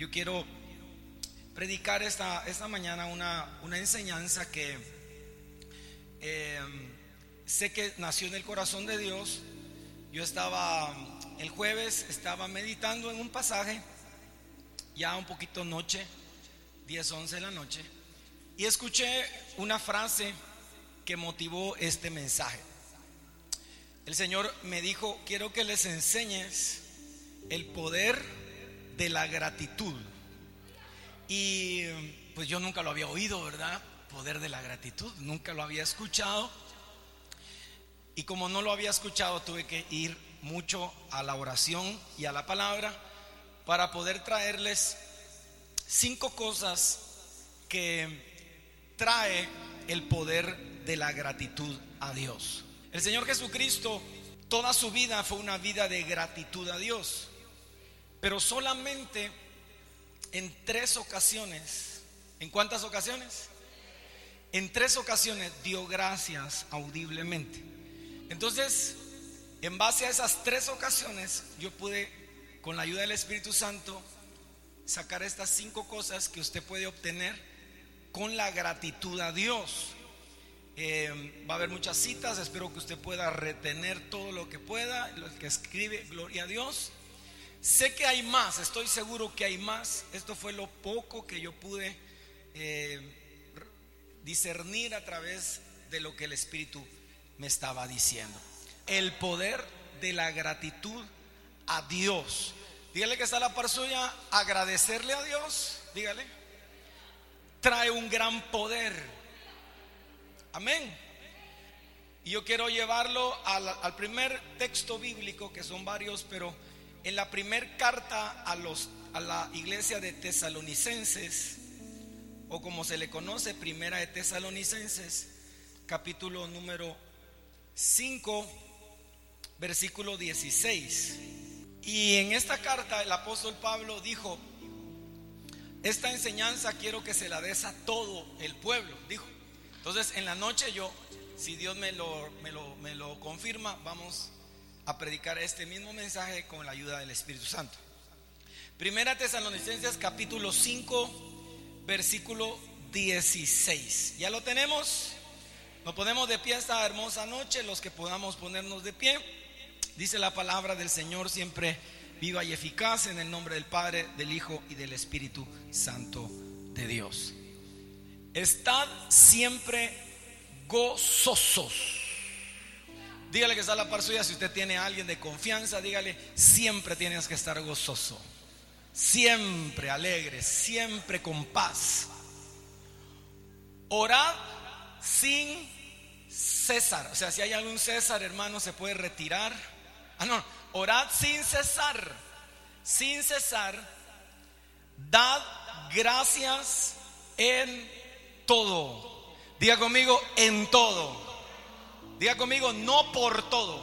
yo quiero predicar esta, esta mañana una, una enseñanza que eh, sé que nació en el corazón de Dios. Yo estaba, el jueves, estaba meditando en un pasaje, ya un poquito noche, 10, 11 de la noche, y escuché una frase que motivó este mensaje. El Señor me dijo, quiero que les enseñes el poder de la gratitud. Y pues yo nunca lo había oído, ¿verdad? Poder de la gratitud, nunca lo había escuchado. Y como no lo había escuchado, tuve que ir mucho a la oración y a la palabra para poder traerles cinco cosas que trae el poder de la gratitud a Dios. El Señor Jesucristo, toda su vida fue una vida de gratitud a Dios, pero solamente en tres ocasiones, ¿en cuántas ocasiones? En tres ocasiones dio gracias audiblemente. Entonces, en base a esas tres ocasiones, yo pude, con la ayuda del Espíritu Santo, sacar estas cinco cosas que usted puede obtener con la gratitud a Dios. Eh, va a haber muchas citas, espero que usted pueda retener todo lo que pueda, lo que escribe, gloria a Dios. Sé que hay más, estoy seguro que hay más. Esto fue lo poco que yo pude eh, discernir a través de lo que el Espíritu me estaba diciendo. El poder de la gratitud a Dios. Dígale que está la par suya, agradecerle a Dios, dígale. Trae un gran poder Amén. Y yo quiero llevarlo al, primer texto bíblico, que son varios, pero en la primer carta a, los, a la iglesia de tesalonicenses, o como se le conoce, primera de tesalonicenses, capítulo número 5, versículo 16. Y en esta carta el apóstol Pablo dijo, esta enseñanza quiero que se la des a todo el pueblo, dijo. Entonces, en la noche yo, si Dios me lo, me lo, me lo confirma, vamos a predicar este mismo mensaje con la ayuda del Espíritu Santo. Primera Tesalonicenses capítulo 5, versículo 16. ¿Ya lo tenemos? Nos ponemos de pie esta hermosa noche, los que podamos ponernos de pie. Dice la palabra del Señor siempre viva y eficaz en el nombre del Padre, del Hijo y del Espíritu Santo de Dios. Estad siempre gozosos. Dígale que está la par suya. Si usted tiene a alguien de confianza, dígale, siempre tienes que estar gozoso. Siempre alegre, siempre con paz. Orad sin cesar. O sea, si hay algún César, hermano, se puede retirar. Ah, no, orad sin cesar. Sin cesar. Dad gracias en todo. Diga conmigo, en todo. Diga conmigo, no por todo.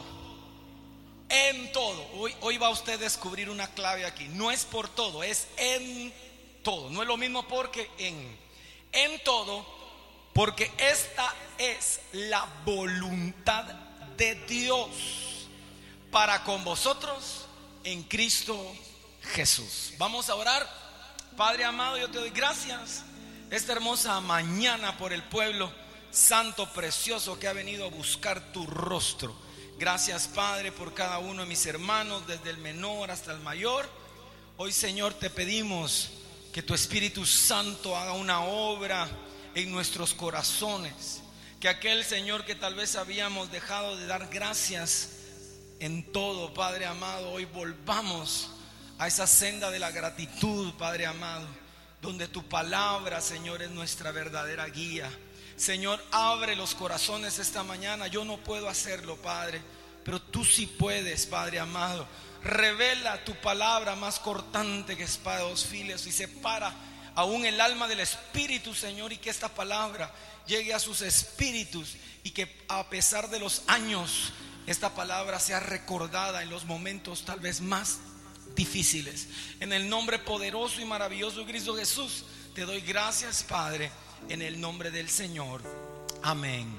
En todo. Hoy, hoy va usted a descubrir una clave aquí. No es por todo, es en todo. No es lo mismo porque en. En todo, porque esta es la voluntad de Dios para con vosotros en Cristo Jesús. Vamos a orar. Padre amado, yo te doy gracias esta hermosa mañana por el pueblo santo, precioso que ha venido a buscar tu rostro. Gracias Padre por cada uno de mis hermanos, desde el menor hasta el mayor. Hoy Señor te pedimos que tu Espíritu Santo haga una obra en nuestros corazones. Que aquel Señor que tal vez habíamos dejado de dar gracias en todo, Padre amado, hoy volvamos a esa senda de la gratitud, Padre amado donde tu palabra, Señor, es nuestra verdadera guía. Señor, abre los corazones esta mañana. Yo no puedo hacerlo, Padre, pero tú sí puedes, Padre amado. Revela tu palabra más cortante que espada dos y separa aún el alma del Espíritu, Señor, y que esta palabra llegue a sus espíritus y que a pesar de los años, esta palabra sea recordada en los momentos tal vez más difíciles. En el nombre poderoso y maravilloso de Cristo Jesús, te doy gracias, Padre, en el nombre del Señor. Amén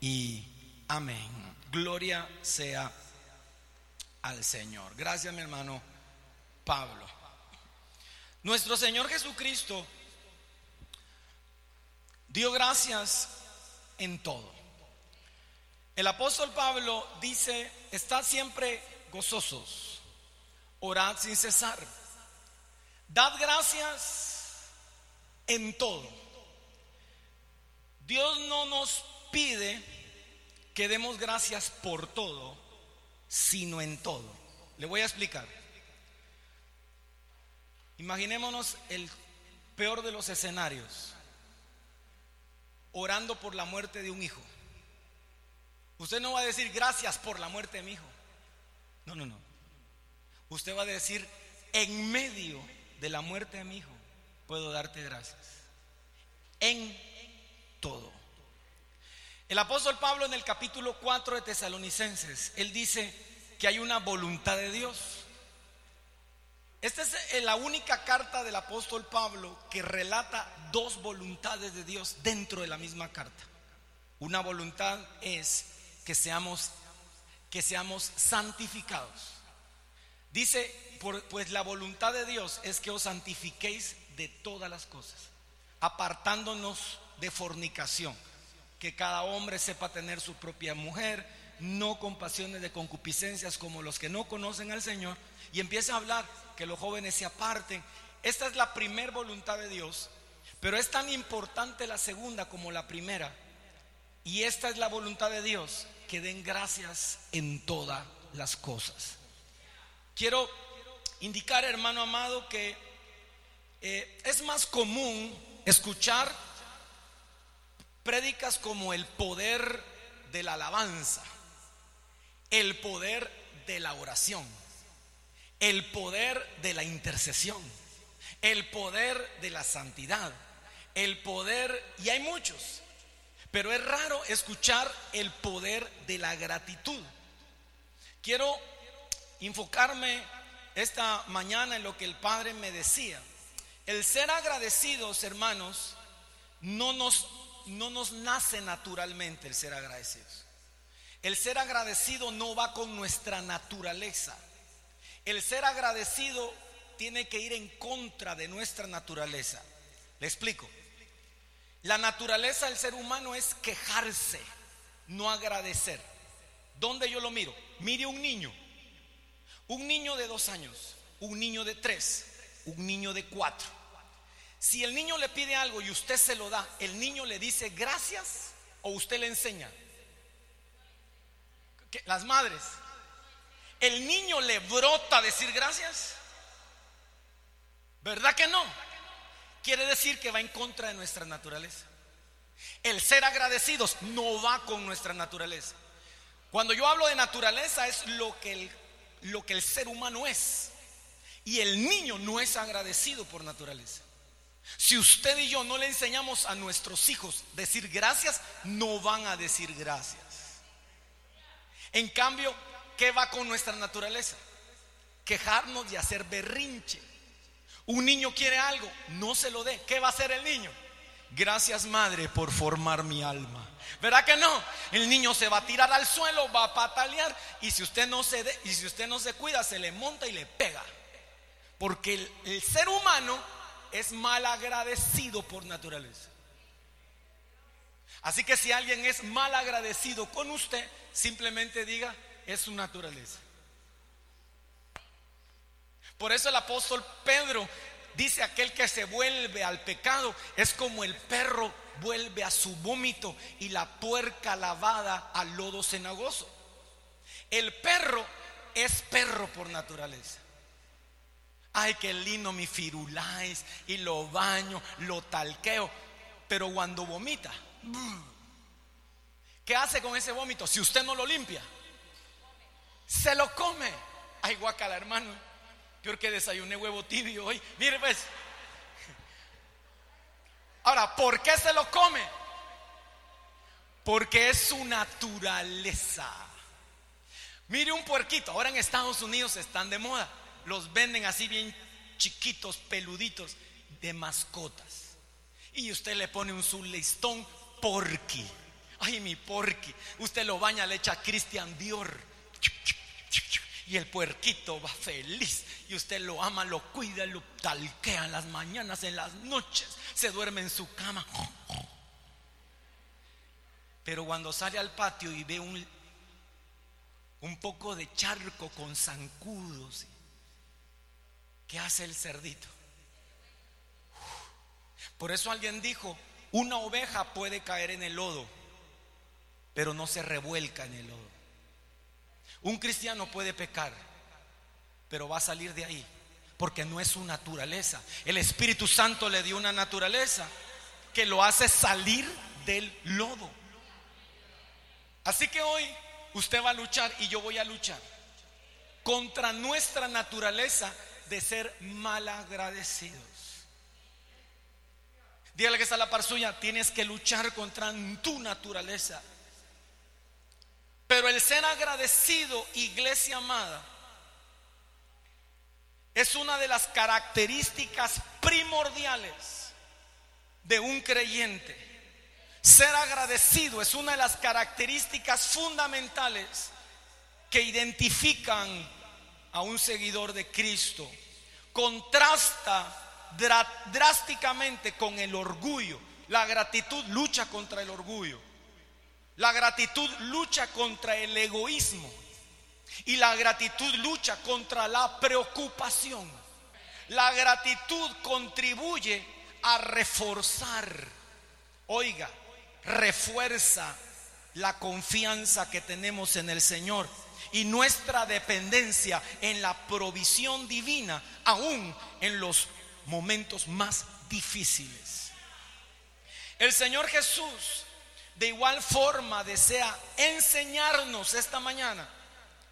y amén. Gloria sea al Señor. Gracias, mi hermano Pablo. Nuestro Señor Jesucristo dio gracias en todo. El apóstol Pablo dice, estad siempre gozosos, orad sin cesar, dad gracias en todo. Dios no nos pide que demos gracias por todo, sino en todo. Le voy a explicar. Imaginémonos el peor de los escenarios, orando por la muerte de un hijo. Usted no va a decir gracias por la muerte de mi hijo. No, no, no. Usted va a decir, en medio de la muerte de mi hijo, puedo darte gracias. En todo. El apóstol Pablo en el capítulo 4 de Tesalonicenses, él dice que hay una voluntad de Dios. Esta es la única carta del apóstol Pablo que relata dos voluntades de Dios dentro de la misma carta. Una voluntad es que seamos que seamos santificados. Dice, pues la voluntad de Dios es que os santifiquéis de todas las cosas, apartándonos de fornicación que cada hombre sepa tener su propia mujer, no con pasiones de concupiscencias como los que no conocen al Señor, y empieza a hablar que los jóvenes se aparten. Esta es la primera voluntad de Dios, pero es tan importante la segunda como la primera. Y esta es la voluntad de Dios, que den gracias en todas las cosas. Quiero indicar, hermano amado, que eh, es más común escuchar Prédicas como el poder de la alabanza, el poder de la oración, el poder de la intercesión, el poder de la santidad, el poder, y hay muchos, pero es raro escuchar el poder de la gratitud. Quiero enfocarme esta mañana en lo que el Padre me decía. El ser agradecidos, hermanos, no nos no nos nace naturalmente el ser agradecidos. El ser agradecido no va con nuestra naturaleza. El ser agradecido tiene que ir en contra de nuestra naturaleza. Le explico. La naturaleza del ser humano es quejarse, no agradecer. ¿Dónde yo lo miro? Mire un niño. Un niño de dos años, un niño de tres, un niño de cuatro si el niño le pide algo y usted se lo da, ¿el niño le dice gracias o usted le enseña? Las madres. ¿El niño le brota decir gracias? ¿Verdad que no? Quiere decir que va en contra de nuestra naturaleza. El ser agradecidos no va con nuestra naturaleza. Cuando yo hablo de naturaleza es lo que el, lo que el ser humano es. Y el niño no es agradecido por naturaleza. Si usted y yo no le enseñamos a nuestros hijos decir gracias, no van a decir gracias. En cambio, ¿qué va con nuestra naturaleza? Quejarnos y hacer berrinche. Un niño quiere algo, no se lo dé. ¿Qué va a hacer el niño? Gracias madre por formar mi alma. ¿Verdad que no? El niño se va a tirar al suelo, va a patalear y si usted no se y si usted no se cuida, se le monta y le pega. Porque el ser humano es mal agradecido por naturaleza. Así que si alguien es mal agradecido con usted, simplemente diga, es su naturaleza. Por eso el apóstol Pedro dice, aquel que se vuelve al pecado es como el perro vuelve a su vómito y la puerca lavada al lodo cenagoso. El perro es perro por naturaleza. Ay, qué lindo mi firuláis y lo baño, lo talqueo. Pero cuando vomita, ¿qué hace con ese vómito? Si usted no lo limpia, se lo come. Ay, guacala, hermano. Peor que desayuné huevo tibio hoy. Mire, pues. Ahora, ¿por qué se lo come? Porque es su naturaleza. Mire un puerquito. Ahora en Estados Unidos están de moda los venden así bien chiquitos, peluditos, de mascotas. Y usted le pone un su listón porqui. Ay, mi porqui. Usted lo baña, le echa Christian Dior. Y el puerquito va feliz. Y usted lo ama, lo cuida, lo talquea en las mañanas, en las noches. Se duerme en su cama. Pero cuando sale al patio y ve un, un poco de charco con zancudos, ¿qué hace el cerdito? Por eso alguien dijo, una oveja puede caer en el lodo, pero no se revuelca en el lodo. Un cristiano puede pecar, pero va a salir de ahí, porque no es su naturaleza. El Espíritu Santo le dio una naturaleza que lo hace salir del lodo. Así que hoy usted va a luchar y yo voy a luchar contra nuestra naturaleza de ser malagradecidos. Dígale que está la par suya, tienes que luchar contra tu naturaleza. Pero el ser agradecido, iglesia amada, es una de las características primordiales de un creyente. Ser agradecido es una de las características fundamentales que identifican a un seguidor de Cristo. Contrasta drásticamente con el orgullo. La gratitud lucha contra el orgullo. La gratitud lucha contra el egoísmo. Y la gratitud lucha contra la preocupación. La gratitud contribuye a reforzar, oiga, refuerza la confianza que tenemos en el Señor y nuestra dependencia en la provisión divina, aún en los momentos más difíciles. El Señor Jesús de igual forma desea enseñarnos esta mañana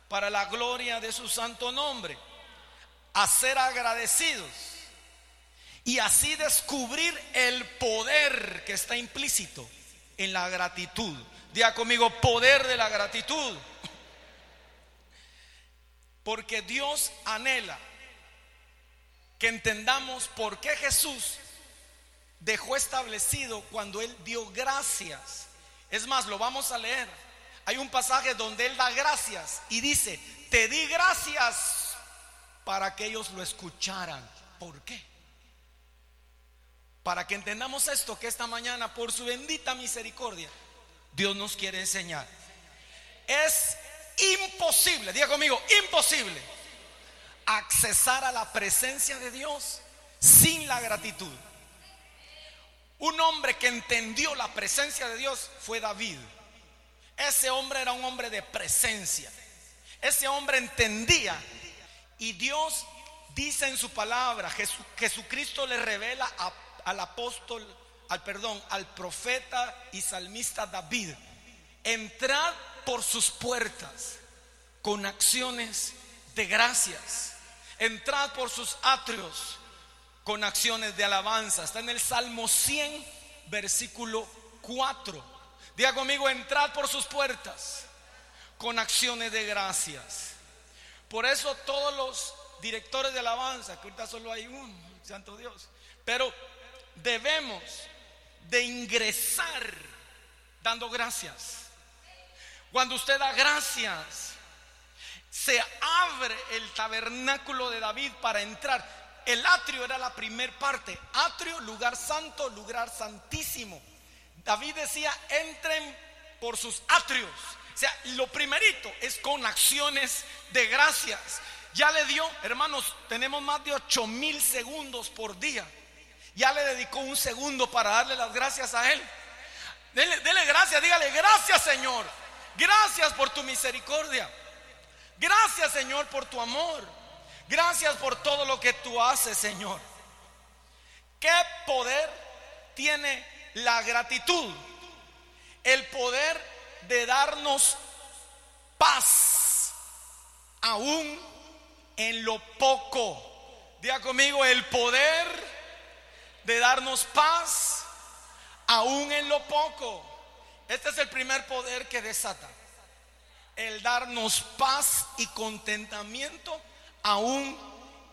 para la gloria de su santo nombre a ser agradecidos y así descubrir el poder que está implícito en la gratitud. Diga conmigo, poder de la gratitud. Porque Dios anhela que entendamos por qué Jesús dejó establecido cuando Él dio gracias. Es más, lo vamos a leer. Hay un pasaje donde Él da gracias y dice, te di gracias para que ellos lo escucharan. ¿Por qué? Para que entendamos esto que esta mañana, por su bendita misericordia, Dios nos quiere enseñar. Es imposible, diga conmigo, imposible accesar a la presencia de Dios sin la gratitud. Un hombre que entendió la presencia de Dios fue David. Ese hombre era un hombre de presencia. Ese hombre entendía. Y Dios dice en su palabra, Jesucristo le revela al apóstol, al perdón, al profeta y salmista David, entrad por sus puertas con acciones de gracias entrad por sus atrios con acciones de alabanza. Está en el Salmo 100, versículo 4. Diga conmigo, entrad por sus puertas con acciones de gracias. Por eso todos los directores de alabanza, que ahorita solo hay uno, santo Dios, pero debemos de ingresar dando gracias. Cuando usted da gracias, se abre el tabernáculo de David para entrar. El atrio era la primer parte. Atrio, lugar santo, lugar santísimo. David decía, entren por sus atrios. O sea, lo primerito es con acciones de gracias. Ya le dio, hermanos, tenemos más de 8 mil segundos por día. Ya le dedicó un segundo para darle las gracias a él. Dele, dele gracias, dígale gracias Señor. Gracias por tu misericordia. Gracias Señor por tu amor. Gracias por todo lo que tú haces, Señor. ¿Qué poder tiene la gratitud? El poder de darnos paz, aún en lo poco. Diga conmigo, el poder de darnos paz, aún en lo poco. Este es el primer poder que desata el darnos paz y contentamiento aún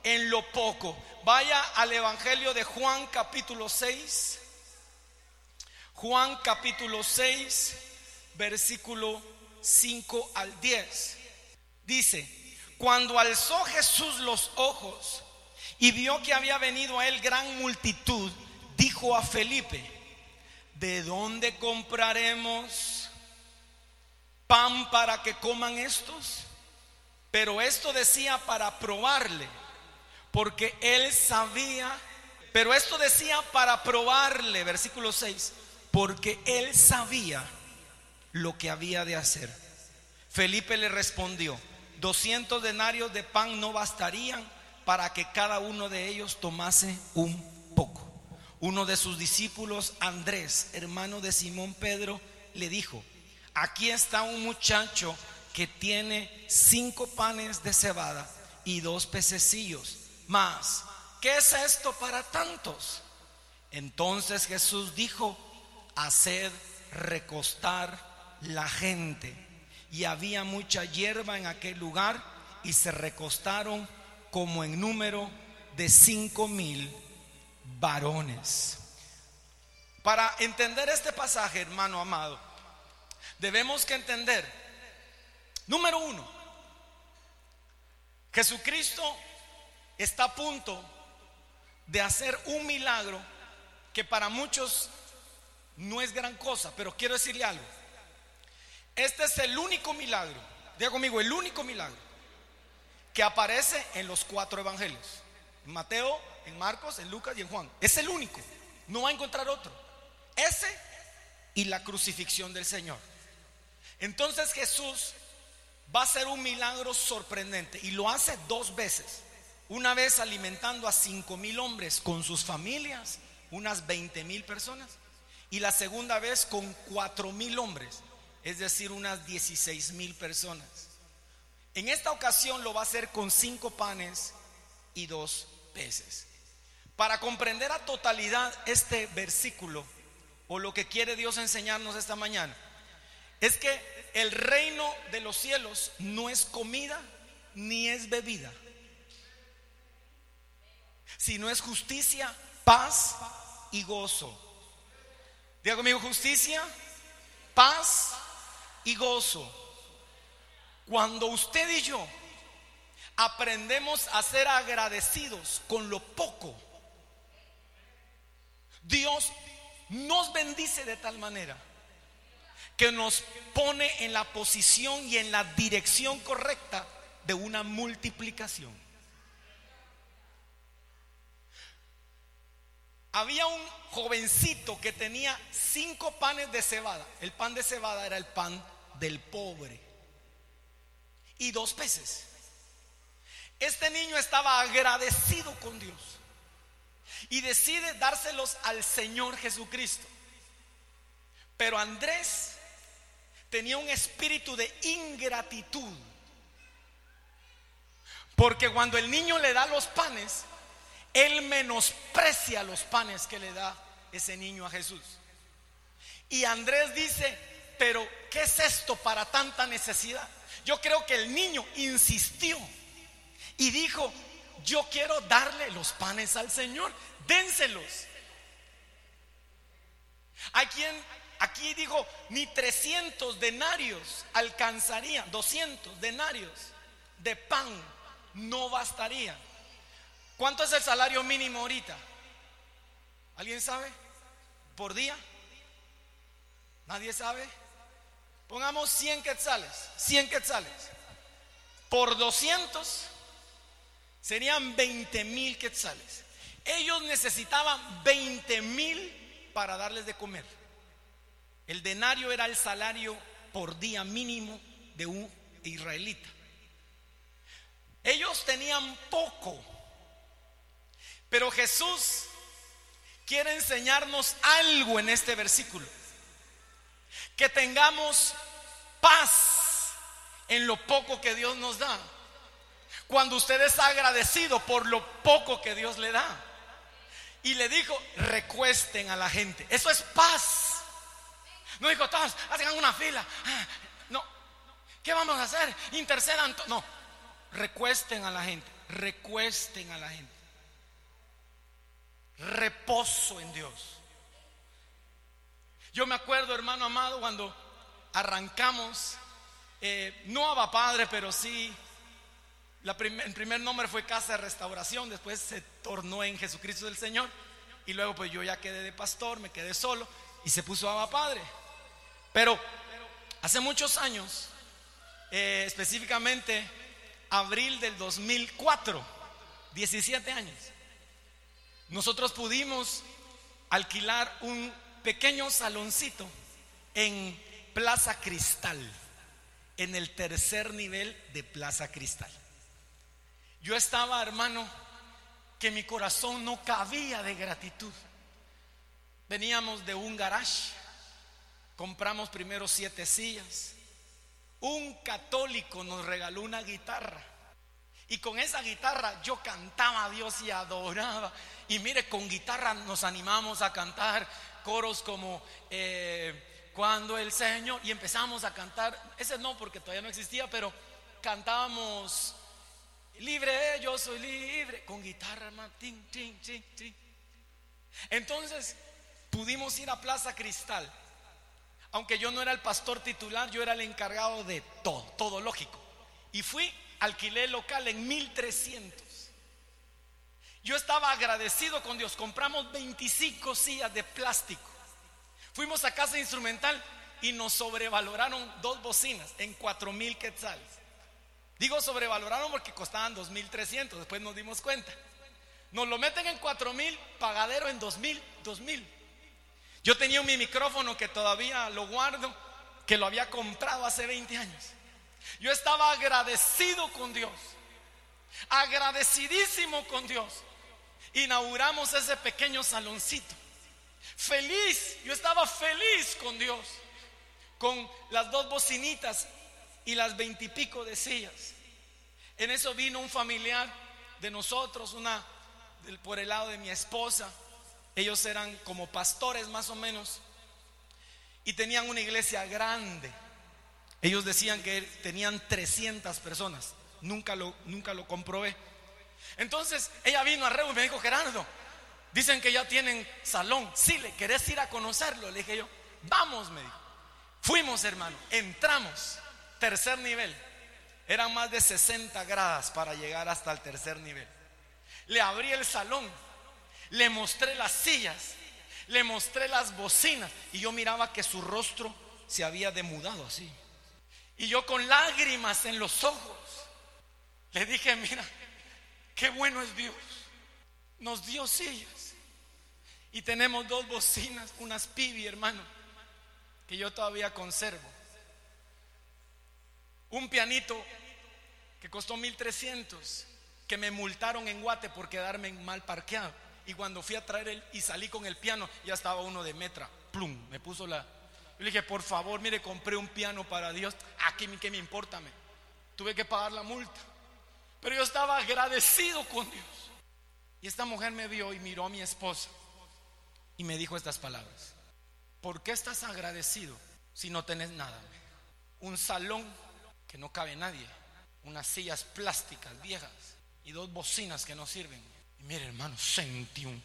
en lo poco. Vaya al Evangelio de Juan capítulo 6. Juan capítulo 6, versículo 5 al 10. Dice, cuando alzó Jesús los ojos y vio que había venido a él gran multitud, dijo a Felipe, ¿de dónde compraremos pan para que coman estos? Pero esto decía para probarle, porque él sabía, pero esto decía para probarle, versículo 6, porque él sabía lo que había de hacer. Felipe le respondió, 200 denarios de pan no bastarían para que cada uno de ellos tomase un poco. Uno de sus discípulos, Andrés, hermano de Simón Pedro, le dijo, aquí está un muchacho que tiene cinco panes de cebada y dos pececillos. Más, ¿qué es esto para tantos? Entonces Jesús dijo, haced recostar la gente. Y había mucha hierba en aquel lugar y se recostaron como en número de cinco mil varones. Para entender este pasaje, hermano amado, debemos que entender, número uno, Jesucristo está a punto de hacer un milagro que para muchos no es gran cosa, pero quiero decirle algo. Este es el único milagro, diga conmigo, el único milagro que aparece en los cuatro evangelios. En Mateo, en Marcos, en Lucas y en Juan. Es el único. No va a encontrar otro. Ese y la crucifixión del Señor. Entonces Jesús va a hacer un milagro sorprendente y lo hace dos veces. Una vez alimentando a cinco mil hombres con sus familias, unas 20 mil personas. Y la segunda vez con cuatro mil hombres es decir, unas 16 mil personas. En esta ocasión lo va a hacer con cinco panes y dos peces. Para comprender a totalidad este versículo, o lo que quiere Dios enseñarnos esta mañana, es que el reino de los cielos no es comida ni es bebida, sino es justicia, paz y gozo. Diga conmigo justicia, paz y gozo. Cuando usted y yo aprendemos a ser agradecidos con lo poco, Dios nos bendice de tal manera que nos pone en la posición y en la dirección correcta de una multiplicación. Había un jovencito que tenía cinco panes de cebada. El pan de cebada era el pan del pobre y dos peces. Este niño estaba agradecido con Dios y decide dárselos al Señor Jesucristo. Pero Andrés tenía un espíritu de ingratitud. Porque cuando el niño le da los panes, él menosprecia los panes que le da ese niño a Jesús. Y Andrés dice, pero ¿qué es esto para tanta necesidad? Yo creo que el niño insistió y dijo, yo quiero darle los panes al Señor, dénselos. Hay quien aquí dijo, ni 300 denarios alcanzarían, 200 denarios de pan no bastaría. ¿Cuánto es el salario mínimo ahorita? ¿Alguien sabe? ¿Por día? ¿Nadie sabe? Pongamos 100 quetzales, 100 quetzales. Por 200 serían 20 mil quetzales. Ellos necesitaban 20 mil para darles de comer. El denario era el salario por día mínimo de un israelita. Ellos tenían poco, pero Jesús quiere enseñarnos algo en este versículo que tengamos paz en lo poco que Dios nos da. Cuando usted es agradecido por lo poco que Dios le da. Y le dijo, recuesten a la gente. Eso es paz. No dijo, todos, hagan una fila. Ah, no. ¿Qué vamos a hacer? Intercedan. No. Recuesten a la gente. Recuesten a la gente. Reposo en Dios. Yo me acuerdo, hermano amado, cuando arrancamos, eh, no a Padre, pero sí el primer nombre fue Casa de Restauración, después se tornó en Jesucristo del Señor. Y luego pues yo ya quedé de pastor, me quedé solo y se puso Abba Padre. Pero hace muchos años, eh, específicamente abril del 2004, 17 años, nosotros pudimos alquilar un pequeño saloncito en Plaza Cristal, en el tercer nivel de Plaza Cristal. Yo estaba, hermano, que mi corazón no cabía de gratitud. Veníamos de un garage, compramos primero siete sillas. Un católico nos regaló una guitarra. Y con esa guitarra yo cantaba a Dios y adoraba. Y mire, con guitarra nos animamos a cantar coros como eh, cuando el Señor, y empezamos a cantar, ese no porque todavía no existía, pero cantábamos libre, yo soy libre, con guitarra, Entonces pudimos ir a Plaza Cristal. Aunque yo no era el pastor titular, yo era el encargado de todo, todo lógico. Y fui, alquilé local en 1300. Yo estaba agradecido con Dios. Compramos 25 sillas de plástico. Fuimos a casa instrumental y nos sobrevaloraron dos bocinas en 4 mil quetzales. Digo sobrevaloraron porque costaban 2.300, después nos dimos cuenta. Nos lo meten en 4.000, pagadero en 2.000, 2.000. Yo tenía mi micrófono que todavía lo guardo, que lo había comprado hace 20 años. Yo estaba agradecido con Dios, agradecidísimo con Dios. Inauguramos ese pequeño saloncito. Feliz, yo estaba feliz con Dios, con las dos bocinitas y las veintipico de sillas. En eso vino un familiar de nosotros, una por el lado de mi esposa. Ellos eran como pastores más o menos y tenían una iglesia grande. Ellos decían que tenían 300 personas. Nunca lo, nunca lo comprobé. Entonces ella vino a Reu y me dijo, Gerardo, dicen que ya tienen salón. Sí, le querés ir a conocerlo. Le dije yo, vamos, me dijo. Fuimos, hermano, entramos. Tercer nivel. Eran más de 60 gradas para llegar hasta el tercer nivel. Le abrí el salón, le mostré las sillas, le mostré las bocinas y yo miraba que su rostro se había demudado así. Y yo con lágrimas en los ojos le dije, mira, qué bueno es Dios. Nos dio sillas. Y tenemos dos bocinas, unas pibi, hermano, que yo todavía conservo un pianito que costó 1300, que me multaron en Guate por quedarme mal parqueado. Y cuando fui a traer el y salí con el piano, ya estaba uno de metra. Plum, me puso la. Yo le dije, por favor, mire, compré un piano para Dios. Aquí, ¿qué me importa? Me? Tuve que pagar la multa. Pero yo estaba agradecido con Dios. Y esta mujer me vio y miró a mi esposa y me dijo estas palabras. ¿Por qué estás agradecido si no tenés nada? Un salón que no cabe nadie, unas sillas plásticas viejas y dos bocinas que no sirven. Y mire, hermano, sentí un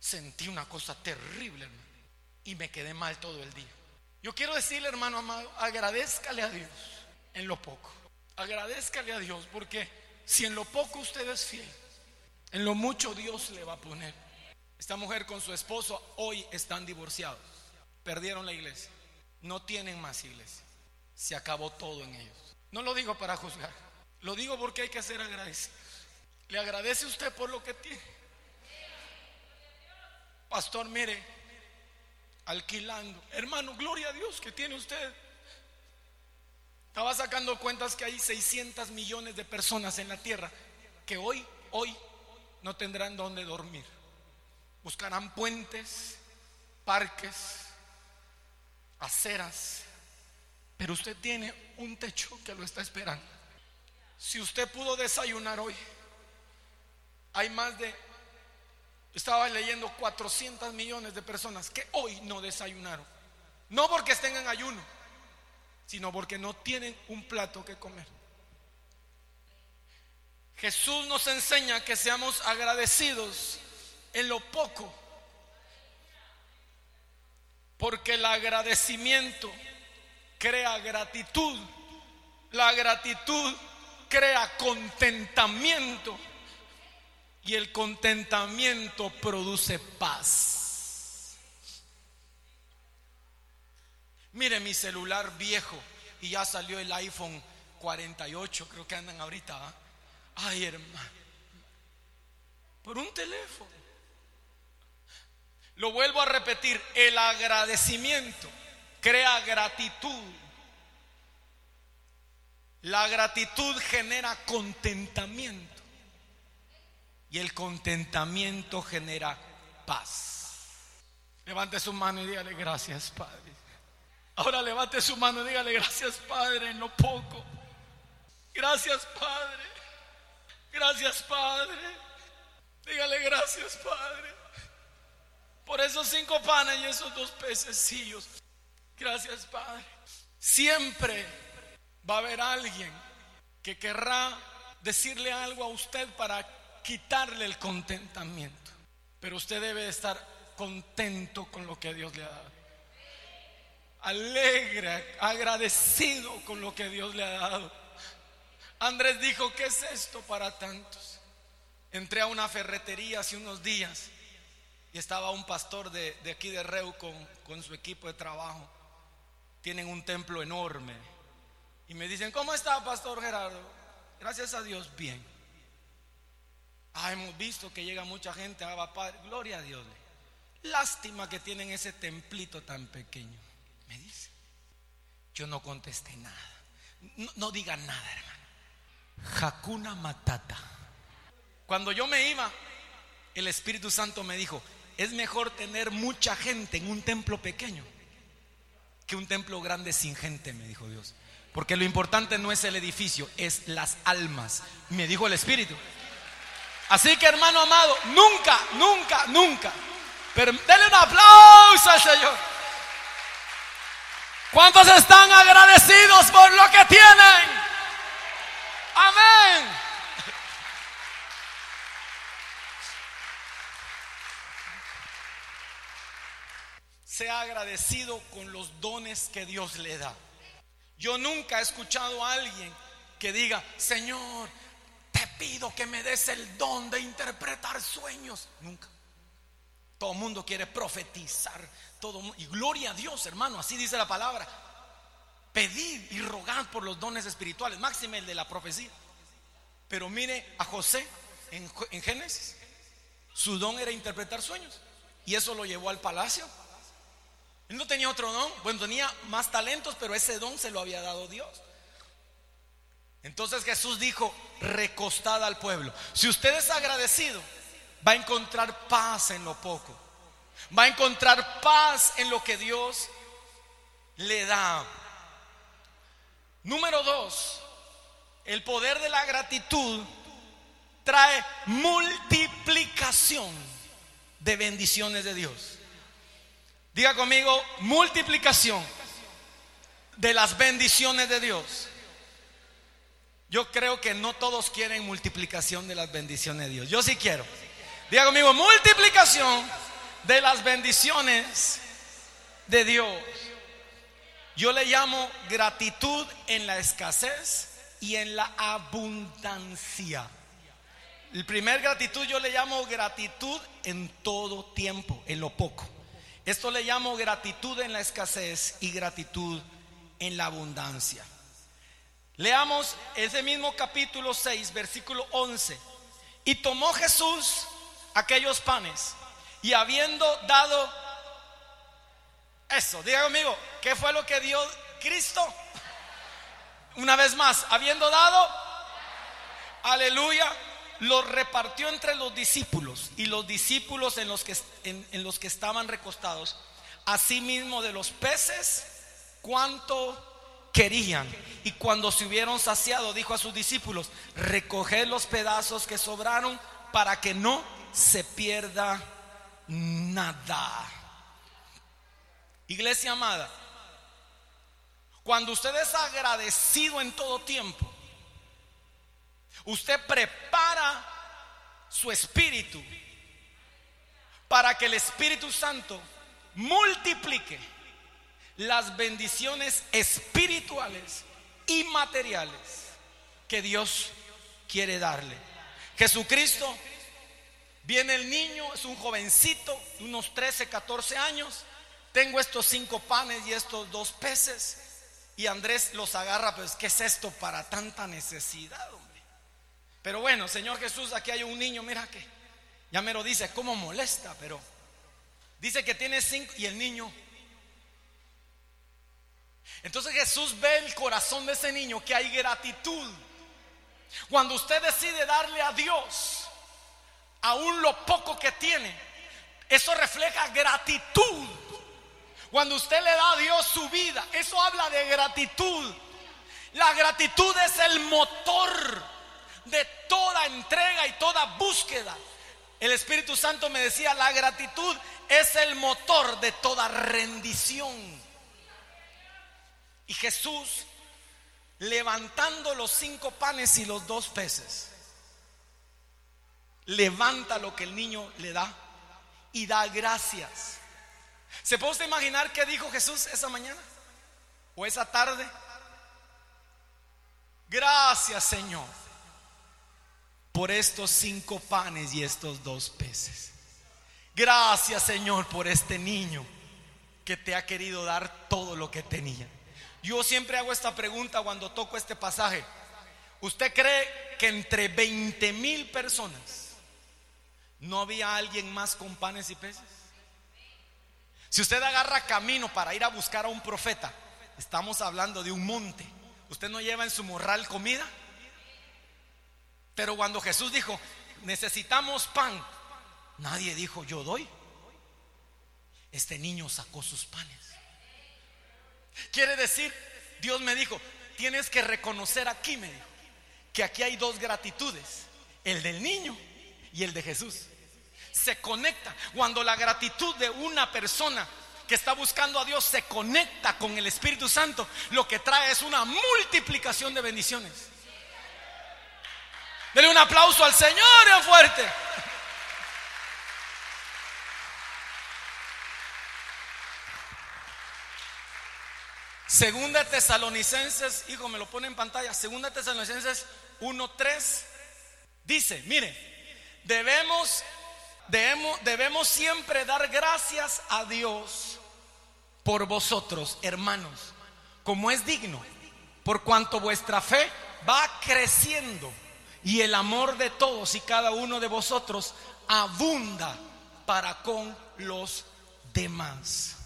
sentí una cosa terrible, hermano, y me quedé mal todo el día. Yo quiero decirle, hermano amado, agradezcale a Dios en lo poco. Agradezcale a Dios porque si en lo poco usted es fiel, en lo mucho Dios le va a poner. Esta mujer con su esposo hoy están divorciados. Perdieron la iglesia. No tienen más iglesia se acabó todo en ellos. No lo digo para juzgar, lo digo porque hay que ser agradecidos. Le agradece usted por lo que tiene. Pastor, mire, alquilando. Hermano, gloria a Dios que tiene usted. Estaba sacando cuentas que hay 600 millones de personas en la tierra que hoy, hoy no tendrán donde dormir. Buscarán puentes, parques, aceras, pero usted tiene un techo que lo está esperando. Si usted pudo desayunar hoy, hay más de, estaba leyendo 400 millones de personas que hoy no desayunaron. No porque estén en ayuno, sino porque no tienen un plato que comer. Jesús nos enseña que seamos agradecidos en lo poco, porque el agradecimiento crea gratitud. La gratitud crea contentamiento y el contentamiento produce paz. Mire mi celular viejo y ya salió el iPhone 48, creo que andan ahorita. ¿ah? Ay, hermano. Por un teléfono. Lo vuelvo a repetir, el agradecimiento crea gratitud. La gratitud genera contentamiento y el contentamiento genera paz. Levante su mano y dígale gracias, Padre. Ahora levante su mano y dígale gracias, Padre, en lo poco. Gracias, Padre. Gracias, Padre. Dígale gracias, Padre por esos cinco panes y esos dos pececillos. Gracias, Padre. Siempre va a haber alguien que querrá decirle algo a usted para quitarle el contentamiento. Pero usted debe estar contento con lo que Dios le ha dado. Alegre, agradecido con lo que Dios le ha dado. Andrés dijo, ¿qué es esto para tantos? Entré a una ferretería hace unos días y estaba un pastor de, aquí de Reu con, su equipo de trabajo. Tienen un templo enorme. Y me dicen, ¿cómo está, Pastor Gerardo? Gracias a Dios, bien. Ah, hemos visto que llega mucha gente a ah, Padre. Gloria a Dios. Lástima que tienen ese templito tan pequeño. Me dice. Yo no contesté nada. No, no diga nada, hermano. Hakuna Matata. Cuando yo me iba, el Espíritu Santo me dijo, es mejor tener mucha gente en un templo pequeño que un templo grande sin gente, me dijo Dios. Porque lo importante no es el edificio, es las almas, me dijo el Espíritu. Así que hermano amado, nunca, nunca, nunca. Pero denle un aplauso al Señor. ¿Cuántos están agradecidos por lo que tienen? Amén. Sea agradecido con los dones que Dios le da. Yo nunca he escuchado a alguien que diga, Señor, te pido que me des el don de interpretar sueños. Nunca. Todo el mundo quiere profetizar. Todo, y gloria a Dios, hermano, así dice la palabra. Pedid y rogad por los dones espirituales, máxime el de la profecía. Pero mire a José en, en Génesis. Su don era interpretar sueños. Y eso lo llevó al palacio él no tenía otro don. Bueno, tenía más talentos, pero ese don se lo había dado Dios. Entonces Jesús dijo, recostada al pueblo. Si usted es agradecido, va a encontrar paz en lo poco. Va a encontrar paz en lo que Dios le da. Número dos, el poder de la gratitud trae multiplicación de bendiciones de Dios. Diga conmigo, multiplicación de las bendiciones de Dios. Yo creo que no todos quieren multiplicación de las bendiciones de Dios. Yo sí quiero. Diga conmigo, multiplicación de las bendiciones de Dios. Yo le llamo gratitud en la escasez y en la abundancia. El primer gratitud yo le llamo gratitud en todo tiempo, en lo poco. Esto le llamo gratitud en la escasez y gratitud en la abundancia. Leamos ese mismo capítulo 6, versículo 11. Y tomó Jesús aquellos panes y habiendo dado eso, diga conmigo, ¿qué fue lo que dio Cristo? Una vez más, habiendo dado, aleluya, los repartió entre los discípulos y los discípulos en los que, en, los que estaban recostados, asimismo de los peces, cuánto querían. Y cuando se hubieron saciado, dijo a sus discípulos, recoged los pedazos que sobraron para que no se pierda nada. Iglesia amada, cuando usted es agradecido en todo tiempo, Usted prepara su espíritu para que el Espíritu Santo multiplique las bendiciones espirituales y materiales que Dios quiere darle. Jesucristo, viene el niño, es un jovencito, unos 13, 14 años. Tengo estos cinco panes y estos dos peces. Y Andrés los agarra, pues, ¿qué es esto para tanta necesidad? Pero bueno, Señor Jesús, aquí hay un niño, mira que ya me lo dice, cómo molesta, pero dice que tiene cinco y el niño. Entonces Jesús ve el corazón de ese niño que hay gratitud. Cuando usted decide darle a Dios aún lo poco que tiene, eso refleja gratitud. Cuando usted le da a Dios su vida, eso habla de gratitud. La gratitud es el motor de toda entrega y toda búsqueda. El Espíritu Santo me decía, la gratitud es el motor de toda rendición. Y Jesús levantando los cinco panes y los dos peces, levanta lo que el niño le da y da gracias. ¿Se puede usted imaginar qué dijo Jesús esa mañana o esa tarde? Gracias Señor por estos cinco panes y estos dos peces. Gracias Señor por este niño que te ha querido dar todo lo que tenía. Yo siempre hago esta pregunta cuando toco este pasaje. ¿Usted cree que entre 20 mil personas no había alguien más con panes y peces? Si usted agarra camino para ir a buscar a un profeta, estamos hablando de un monte. ¿Usted no lleva en su morral comida? Pero cuando Jesús dijo, necesitamos pan, nadie dijo, yo doy. Este niño sacó sus panes. Quiere decir, Dios me dijo, tienes que reconocer aquí, que aquí hay dos gratitudes, el del niño y el de Jesús. Se conecta. Cuando la gratitud de una persona que está buscando a Dios se conecta con el Espíritu Santo, lo que trae es una multiplicación de bendiciones. Dele un aplauso al Señor fuerte. Segunda Tesalonicenses, hijo, me lo pone en pantalla. Segunda Tesalonicenses 1:3 dice, mire, debemos, debemos debemos siempre dar gracias a Dios por vosotros, hermanos, como es digno, por cuanto vuestra fe va creciendo y el amor de todos y cada uno de vosotros abunda para con los demás.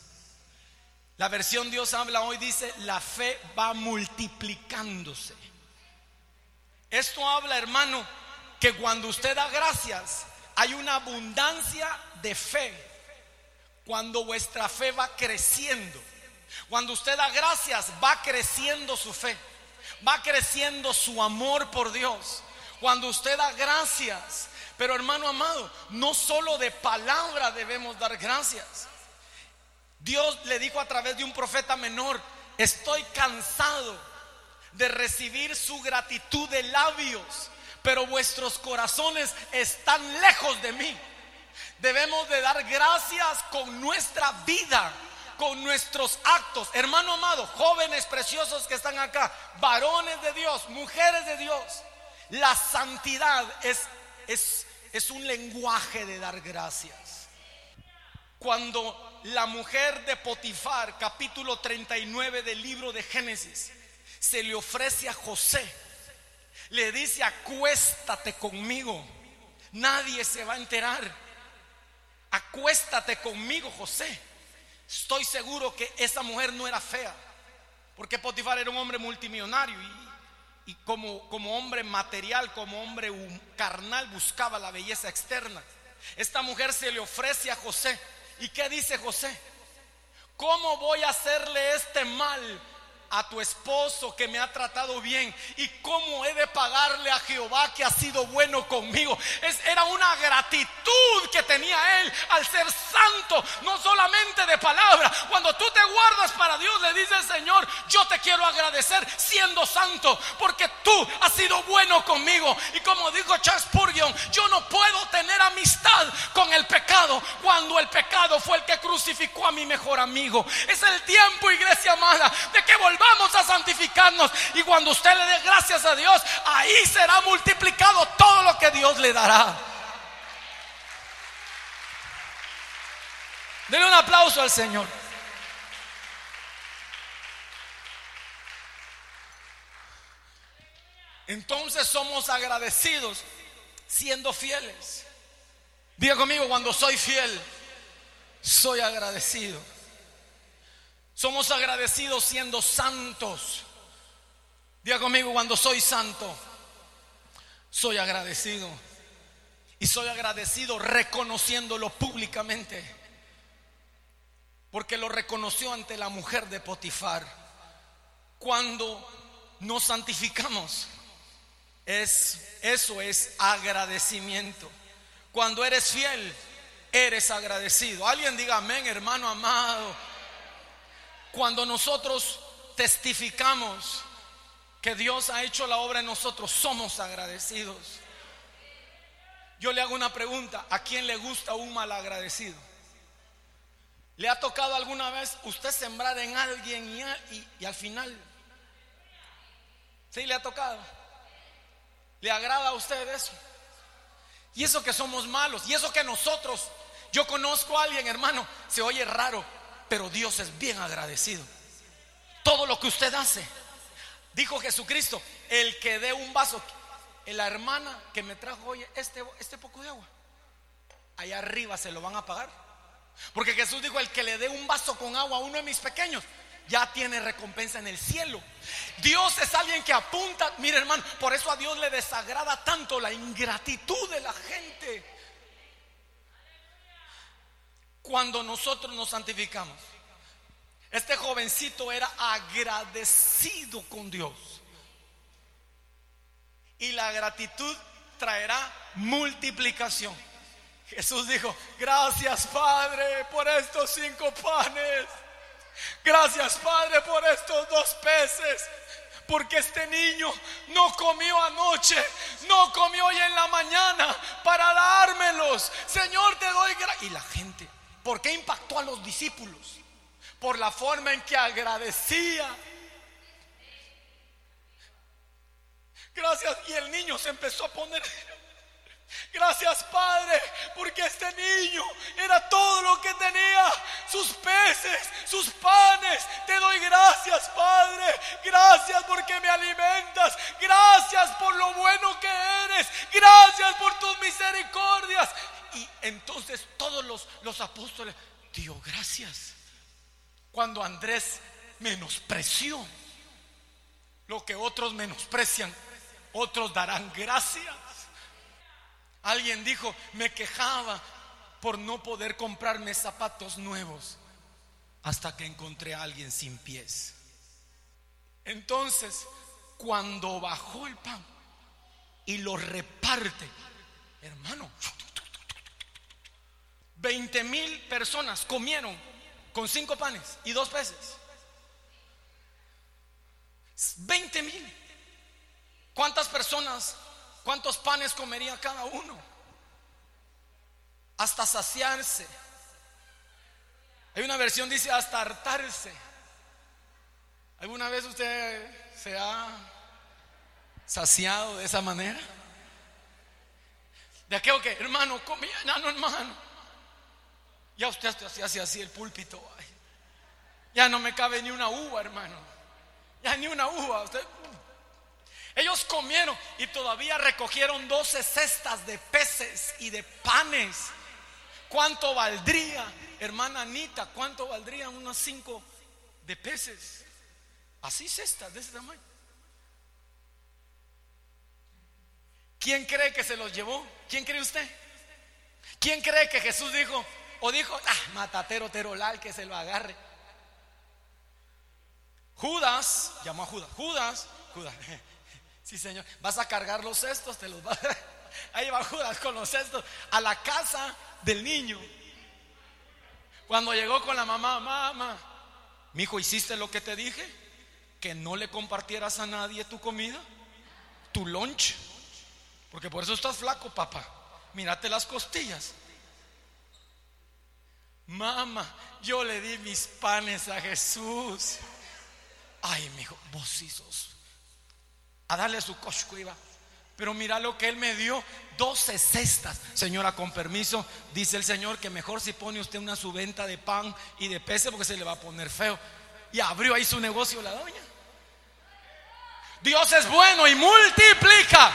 La versión Dios habla hoy dice, la fe va multiplicándose. Esto habla, hermano, que cuando usted da gracias, hay una abundancia de fe. Cuando vuestra fe va creciendo. Cuando usted da gracias, va creciendo su fe. Va creciendo su amor por Dios. Cuando usted da gracias. Pero hermano amado, no solo de palabra debemos dar gracias. Dios le dijo a través de un profeta menor, estoy cansado de recibir su gratitud de labios, pero vuestros corazones están lejos de mí. Debemos de dar gracias con nuestra vida, con nuestros actos. Hermano amado, jóvenes preciosos que están acá, varones de Dios, mujeres de Dios, la santidad es, es, es un lenguaje de dar gracias. Cuando la mujer de Potifar, capítulo 39 del libro de Génesis, se le ofrece a José. Le dice, acuéstate conmigo. Nadie se va a enterar. Acuéstate conmigo, José. Estoy seguro que esa mujer no era fea. Porque Potifar era un hombre multimillonario y, como, como hombre material, como hombre carnal, buscaba la belleza externa. Esta mujer se le ofrece a José ¿Y qué dice José? ¿Cómo voy a hacerle este mal a tu esposo que me ha tratado bien y cómo he de pagarle a Jehová que ha sido bueno conmigo. Es, era una gratitud que tenía él al ser santo, no solamente de palabra. Cuando tú te guardas para Dios, le dices, Señor, yo te quiero agradecer siendo santo, porque tú has sido bueno conmigo. Y como dijo Charles Spurgeon, yo no puedo tener amistad con el pecado cuando el pecado fue el que crucificó a mi mejor amigo. Es el tiempo, iglesia amada, de que volvamos a santificarnos. Y cuando usted le dé gracias a Dios, ahí será multiplicado todo lo que Dios le dará. Denle un aplauso al Señor. Entonces somos agradecidos siendo fieles. Diga conmigo, cuando soy fiel, soy agradecido. Somos agradecidos siendo santos. Diga conmigo, cuando soy santo, soy agradecido. Y soy agradecido reconociéndolo públicamente. Porque lo reconoció ante la mujer de Potifar. Cuando nos santificamos, es, eso es agradecimiento. Cuando eres fiel, eres agradecido. Alguien diga amén, hermano amado. Cuando nosotros testificamos que Dios ha hecho la obra en nosotros, somos agradecidos. Yo le hago una pregunta, ¿a quién le gusta un mal agradecido? ¿Le ha tocado alguna vez usted sembrar en alguien y, y al final? ¿Sí le ha tocado? ¿Le agrada a usted eso? Y eso que somos malos, y eso que nosotros, yo conozco a alguien, hermano, se oye raro, pero Dios es bien agradecido. Todo lo que usted hace, dijo Jesucristo, el que dé un vaso, la hermana que me trajo, oye, este, este poco de agua, allá arriba se lo van a pagar. Porque Jesús dijo, el que le dé un vaso con agua a uno de mis pequeños, ya tiene recompensa en el cielo. Dios es alguien que apunta, mire hermano, por eso a Dios le desagrada tanto la ingratitud de la gente. Cuando nosotros nos santificamos, este jovencito era agradecido con Dios. Y la gratitud traerá multiplicación. Jesús dijo, gracias Padre por estos cinco panes Gracias Padre por estos dos peces. Porque este niño no comió anoche, no comió hoy en la mañana para dármelos. Señor, te doy gracias. Y la gente, ¿por qué impactó a los discípulos? Por la forma en que agradecía. Gracias. Y el niño se empezó a poner Gracias Padre, porque este niño era todo lo que tenía, sus peces, sus panes. Te doy gracias Padre, gracias porque me alimentas, gracias por lo bueno que eres, gracias por tus misericordias. Y entonces todos los, los apóstoles, dio gracias. Cuando Andrés menospreció lo que otros menosprecian, otros darán gracias. Alguien dijo, me quejaba por no poder comprarme zapatos nuevos hasta que encontré a alguien sin pies. Entonces, cuando bajó el pan y lo reparte, hermano, 20 mil personas comieron con cinco panes y dos peces. 20 mil. ¿Cuántas personas ¿Cuántos panes comería cada uno? Hasta saciarse. Hay una versión dice hasta hartarse. ¿Alguna vez usted se ha saciado de esa manera? De aquello que, hermano, comía, no, hermano. Ya usted hacía así, así el púlpito. Ya no me cabe ni una uva, hermano. Ya ni una uva. Usted ellos comieron y todavía recogieron 12 cestas de peces y de panes. ¿Cuánto valdría, hermana Anita? ¿Cuánto valdrían unos cinco de peces? Así cestas de ese tamaño. ¿Quién cree que se los llevó? ¿Quién cree usted? ¿Quién cree que Jesús dijo o dijo, ah, matatero terolal que se lo agarre? Judas, llamó a Judas, Judas, Judas, Sí, Señor. Vas a cargar los cestos, te los vas a llevar Judas con los cestos a la casa del niño. Cuando llegó con la mamá, mamá, mi hijo, ¿hiciste lo que te dije? Que no le compartieras a nadie tu comida. tu lunch, porque por eso estás flaco, papá. Mírate las costillas. Mamá, yo le di mis panes a Jesús. Ay, mi hijo, vos sos. A darle su cosco iba. Pero mira lo que él me dio, 12 cestas. Señora, con permiso, dice el Señor que mejor si pone usted una subventa de pan y de peces porque se le va a poner feo. Y abrió ahí su negocio la doña. Dios es bueno y multiplica.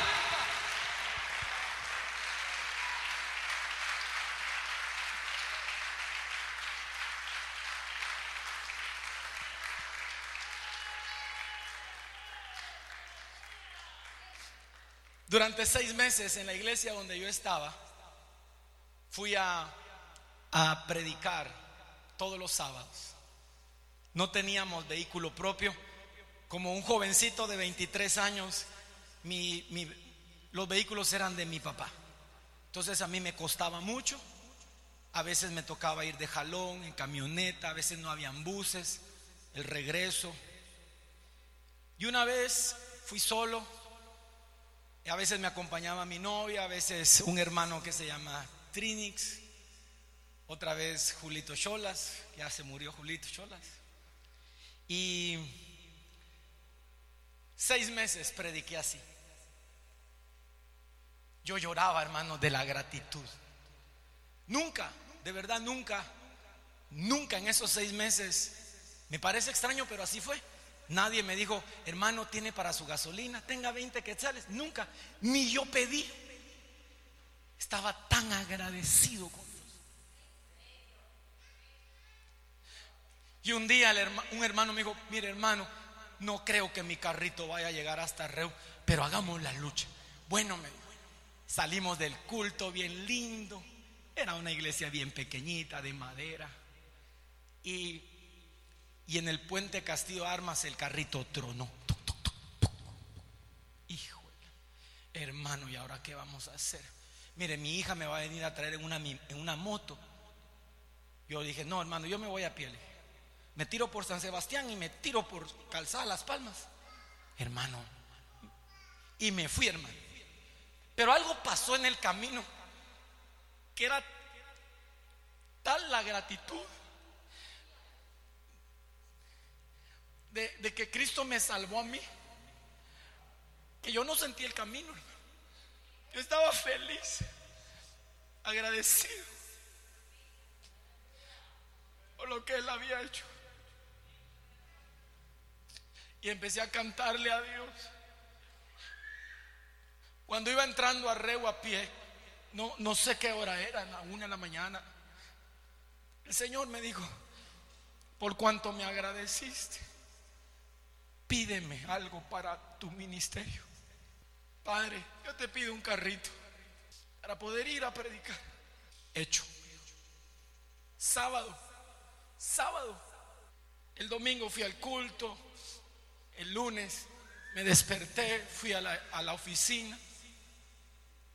Durante seis meses en la iglesia donde yo estaba, fui a, predicar todos los sábados. No teníamos vehículo propio. Como un jovencito de 23 años, los vehículos eran de mi papá. Entonces a mí me costaba mucho. A veces me tocaba ir de jalón, en camioneta, a veces no habían buses, el regreso. Y una vez fui solo, a veces me acompañaba mi novia, a veces un hermano que se llama Trinix, otra vez Julito Cholas, ya se murió Julito Cholas. Y seis meses prediqué así. Yo lloraba, hermano, de la gratitud. Nunca, de verdad, nunca, nunca en esos seis meses, me parece extraño, pero así fue Nadie me dijo, hermano, tiene para su gasolina, tenga 20 quetzales. Nunca, ni yo pedí. Estaba tan agradecido con Dios. Y un día un hermano me dijo, mire hermano, no creo que mi carrito vaya a llegar hasta Reu, pero hagamos la lucha. Bueno, me salimos del culto bien lindo. Era una iglesia bien pequeñita, de madera. Y y en el puente Castillo Armas el carrito tronó. Hijo, hermano, ¿y ahora qué vamos a hacer? Mire, mi hija me va a venir a traer en una, en una moto. Yo dije, no, hermano, yo me voy a pie. Me tiro por San Sebastián y me tiro por Calzada Las Palmas. Hermano. Y me fui, hermano. Pero algo pasó en el camino que era tal la gratitud de, que Cristo me salvó a mí, que yo no sentí el camino. Yo estaba feliz, agradecido por lo que Él había hecho. Y empecé a cantarle a Dios. Cuando iba entrando a Reu a pie, no, no sé qué hora era, la una de la mañana, el Señor me dijo, por cuanto me agradeciste, pídeme algo para tu ministerio. Padre, yo te pido un carrito para poder ir a predicar. Hecho. Sábado, sábado. El domingo fui al culto. El lunes me desperté, fui a la, a la oficina.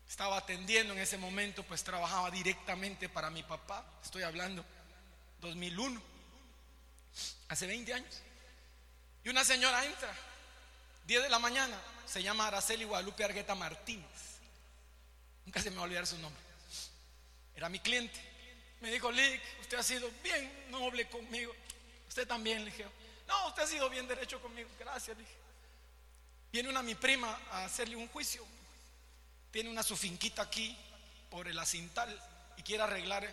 Estaba atendiendo en ese momento, pues trabajaba directamente para mi papá. Estoy hablando 2001, hace 20 años. Y una señora entra, 10 de la mañana, se llama Araceli Guadalupe Argueta Martínez. Nunca se me va a olvidar su nombre. Era mi cliente. Me dijo, Lick, usted ha sido bien noble conmigo. Usted también, le dije. No, usted ha sido bien derecho conmigo. Gracias, le. Viene una mi prima a hacerle un juicio. Tiene una su finquita aquí por el acintal y quiere arreglar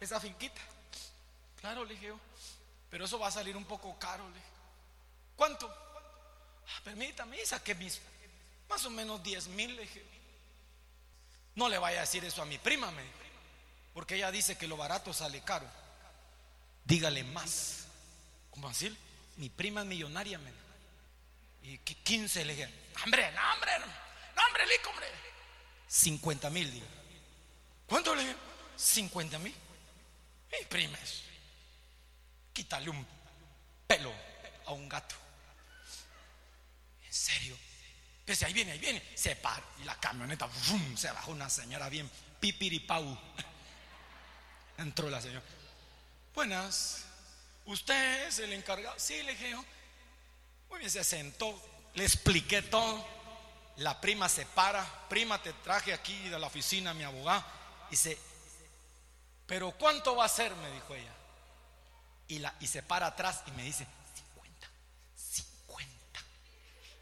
esa finquita. Claro, le dije Pero eso va a salir un poco caro, le dije. ¿Cuánto? Ah, permítame, saqué mis más o menos 10 mil. No le vaya a decir eso a mi prima, porque ella dice que lo barato sale caro. Dígale más. ¿Cómo así? Mi prima es millonaria, me. Y 15 le dije, hombre, no, hombre, no, hombre, lico, hombre. 50 mil, digo. ¿Cuánto le dije? 50 mil. Mi prima es. Quítale un pelo a un gato serio? Pues ahí viene, ahí viene. Se para y la camioneta, se bajó una señora bien pipiripau. Entró la señora. Buenas, ¿usted es el encargado? Sí, le dije Muy bien, se sentó, le expliqué todo. La prima se para, prima te traje aquí de la oficina mi abogado. Dice, pero ¿cuánto va a ser? Me dijo ella. Y, la, y se para atrás y me dice,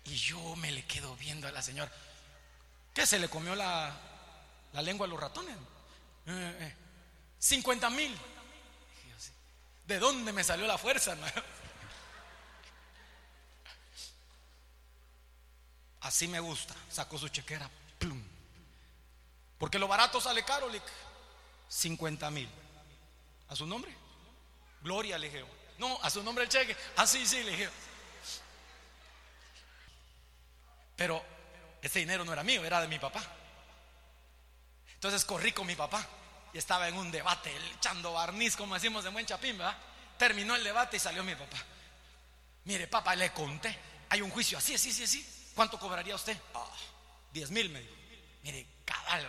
Y yo me le quedo viendo a la señora. ¿Qué se le comió la, la lengua a los ratones? 50 eh, eh, mil. ¿De dónde me salió la fuerza, hermano? Así me gusta. Sacó su chequera. Plum. Porque lo barato sale caro, 50 mil. ¿A su nombre? Gloria, le dije. No, a su nombre el cheque. Ah, sí, sí, le dije. Pero ese dinero no era mío, era de mi papá. Entonces corrí con mi papá y estaba en un debate, echando barniz, como decimos en buen chapín, ¿verdad? Terminó el debate y salió mi papá. Mire, papá, le conté. Hay un juicio así, así, así, así. ¿Cuánto cobraría usted? Ah, diez mil, me dijo. Mire, cabal.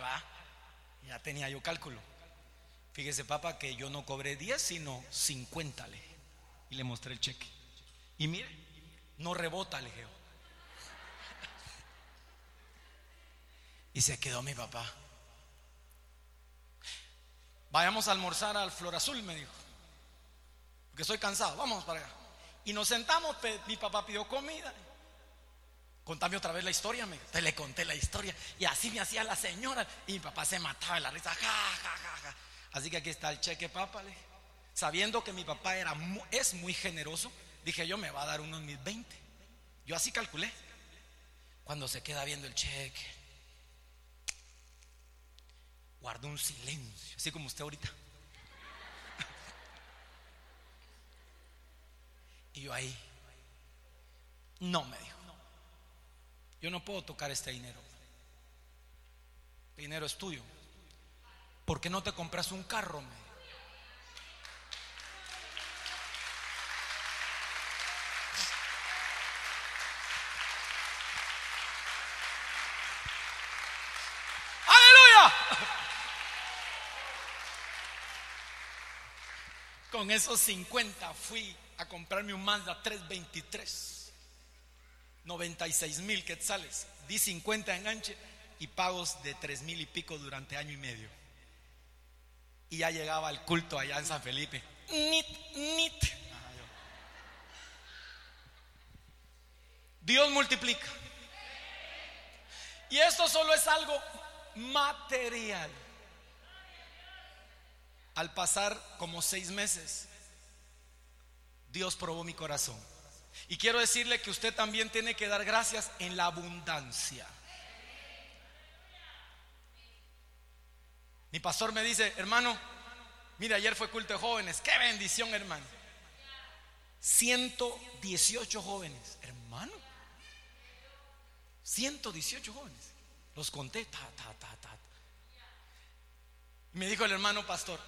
Ya tenía yo cálculo. Fíjese, papá, que yo no cobré 10, sino 50, le Y le mostré el cheque. Y mire, no rebota, le dije. Y se quedó mi papá. Vayamos a almorzar al Flor Azul, me dijo. Porque estoy cansado, vamos para allá. Y nos sentamos, mi papá pidió comida. Contame otra vez la historia, me te le conté la historia. Y así me hacía la señora. Y mi papá se mataba de la risa. Así que aquí está el cheque, papá. Sabiendo que mi papá era, es muy generoso, dije yo me va a dar unos mil veinte. Yo así calculé. Cuando se queda viendo el cheque, guardó un silencio, así como usted ahorita. Y yo ahí, no me dijo. Yo no puedo tocar este dinero. El dinero es tuyo. ¿Por qué no te compras un carro? ¡Aleluya! Con esos 50 fui a comprarme un Mazda 323. 96 mil quetzales, di 50 enganche y pagos de 3 mil y pico durante año y medio. Y ya llegaba al culto allá en San Felipe. Nit, nit. Dios multiplica. Y esto solo es algo material. Al pasar como seis meses, Dios probó mi corazón. Y quiero decirle que usted también tiene que dar gracias en la abundancia. Mi pastor me dice, hermano, mire, ayer fue culto de jóvenes. Qué bendición, hermano. 118 jóvenes, hermano. 118 jóvenes. Los conté. Ta, ta, ta. Me dijo el hermano pastor,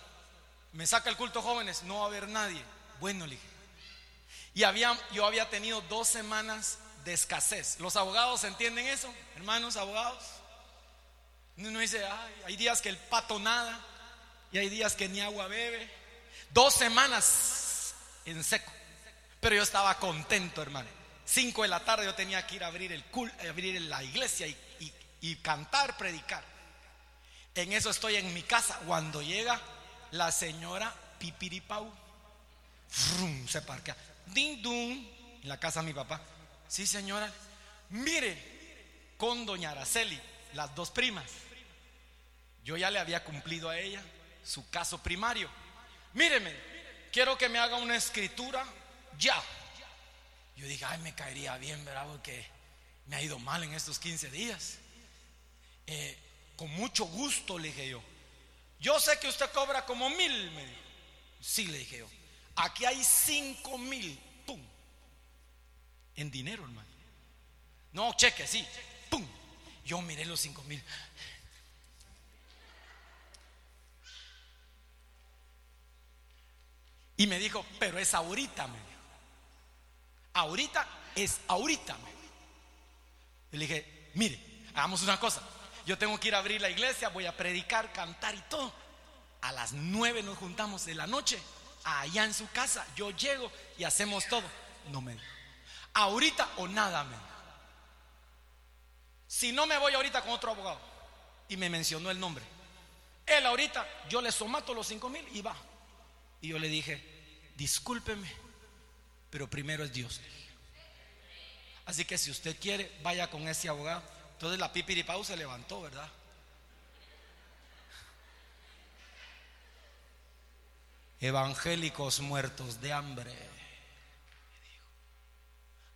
me saca el culto jóvenes, no va a haber nadie. Bueno, le dije, y había, yo había tenido dos semanas de escasez. ¿Los abogados entienden eso? Hermanos abogados. Uno dice, hay días que el pato nada y hay días que ni agua bebe. Dos semanas en seco. Pero yo estaba contento, hermano. Cinco de la tarde yo tenía que ir a abrir, el abrir la iglesia y, cantar, predicar. En eso estoy en mi casa. Cuando llega la señora Pipiripau, se parquea. Ding dum, en la casa de mi papá. Sí, señora. Mire, con doña Araceli, las dos primas. Yo ya le había cumplido a ella su caso primario. Míreme, quiero que me haga una escritura ya. Yo dije, ay, me caería bien, ¿verdad? Porque me ha ido mal en estos 15 días. Eh, con mucho gusto, le dije yo. Yo sé que usted cobra como mil, me dijo. Sí, le dije yo. Aquí hay cinco mil, pum, en dinero, hermano. No, cheque, sí, pum. Yo miré los cinco mil. Y me dijo, pero es ahorita, me dijo. Ahorita es ahorita, me dijo. Le dije, mire, hagamos una cosa. Yo tengo que ir a abrir la iglesia, voy a predicar, cantar y todo. A las nueve nos juntamos de la noche allá en su casa. Yo llego y hacemos todo. No me. Ahorita o nada me si no me voy ahorita con otro abogado. Y me mencionó el nombre. Él ahorita, yo le somato los cinco mil y va. Y yo le dije, discúlpeme, pero primero es Dios. Así que si usted quiere, vaya con ese abogado. Entonces la pipiripau se levantó, ¿verdad? Evangélicos muertos de hambre.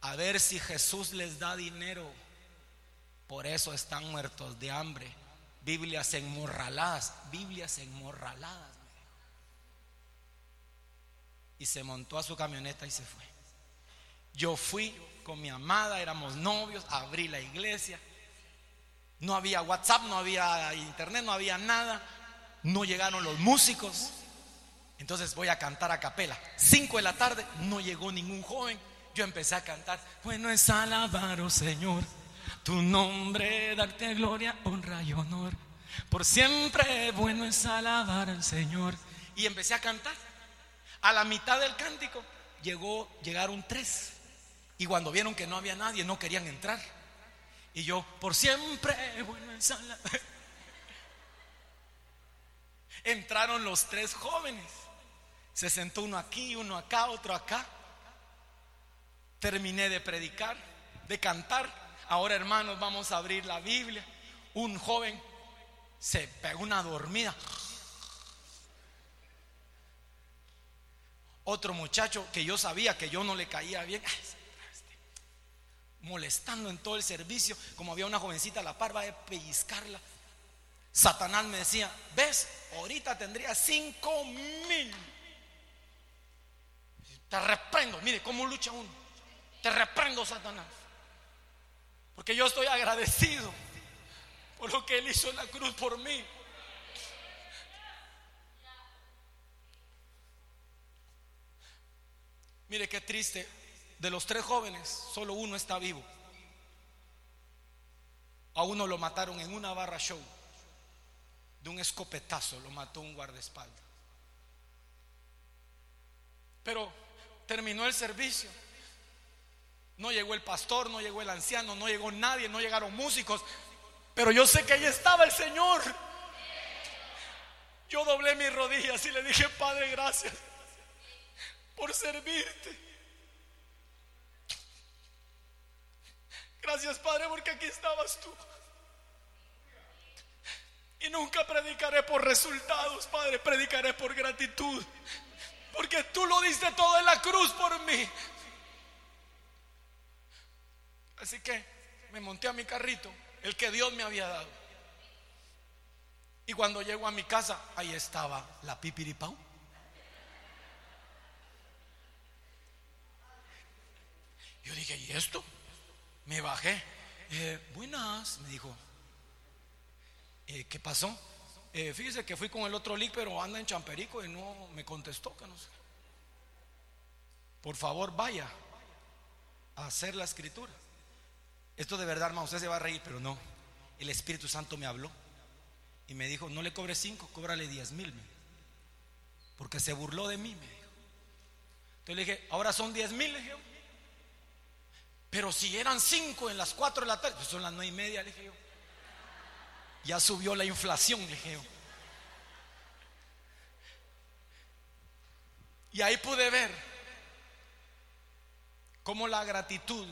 A ver si Jesús les da dinero. Por eso están muertos de hambre. Biblias enmorraladas, Biblias enmorraladas. Y se montó a su camioneta y se fue. Yo fui con mi amada, éramos novios, abrí la iglesia. No había WhatsApp, no había internet, no había nada. No llegaron los músicos. Entonces voy a cantar a capela. Cinco de la tarde, no llegó ningún joven. Yo empecé a cantar. Bueno es alabar, oh Señor, tu nombre, darte gloria, honra y honor. Por siempre bueno es alabar al Señor. Y empecé a cantar. A la mitad del cántico llegó, llegaron tres. Y cuando vieron que no había nadie, no querían entrar. Y yo, por siempre, bueno. Entraron los tres jóvenes. Se sentó uno aquí, uno acá, otro acá. Terminé de predicar, de cantar. Ahora, hermanos, vamos a abrir la Biblia. Un joven se pegó una dormida. Otro muchacho que yo sabía que yo no le caía bien, molestando en todo el servicio, como había una jovencita a la par, va a pellizcarla. Satanás me decía, ves, ahorita tendría cinco mil. Te reprendo, mire cómo lucha uno. Te reprendo, Satanás. Porque yo estoy agradecido por lo que Él hizo en la cruz por mí. Mire qué triste. De los tres jóvenes, solo uno está vivo. A uno lo mataron en una barra show. De un escopetazo lo mató un guardaespaldas. Pero terminó el servicio. No llegó el pastor, no llegó el anciano, no llegó nadie, no llegaron músicos. Pero yo sé que ahí estaba el Señor. Yo doblé mis rodillas y le dije, Padre, gracias por servirte. Gracias, Padre, porque aquí estabas tú. Y nunca predicaré por resultados, Padre, predicaré por gratitud. Porque tú lo diste todo en la cruz por mí. Así que me monté a mi carrito, el que Dios me había dado. Y cuando llego a mi casa, ahí estaba la pipiripau. Yo dije, ¿y esto? Me bajé. Buenas, me dijo. Eh, ¿Qué pasó? Eh, fíjese que fui con el otro league, pero anda en Champerico y no me contestó que no. Por favor, vaya a hacer la escritura. Esto de verdad, hermano, usted se va a reír, pero no. El Espíritu Santo me habló y me dijo, no le cobre cinco, cóbrale diez mil. Porque se burló de mí. Entonces le dije, ahora son diez mil, le dije. Pero si eran cinco en las cuatro de la tarde, pues son las nueve y media, dije yo. Ya subió la inflación, dije yo. Y ahí pude ver cómo la gratitud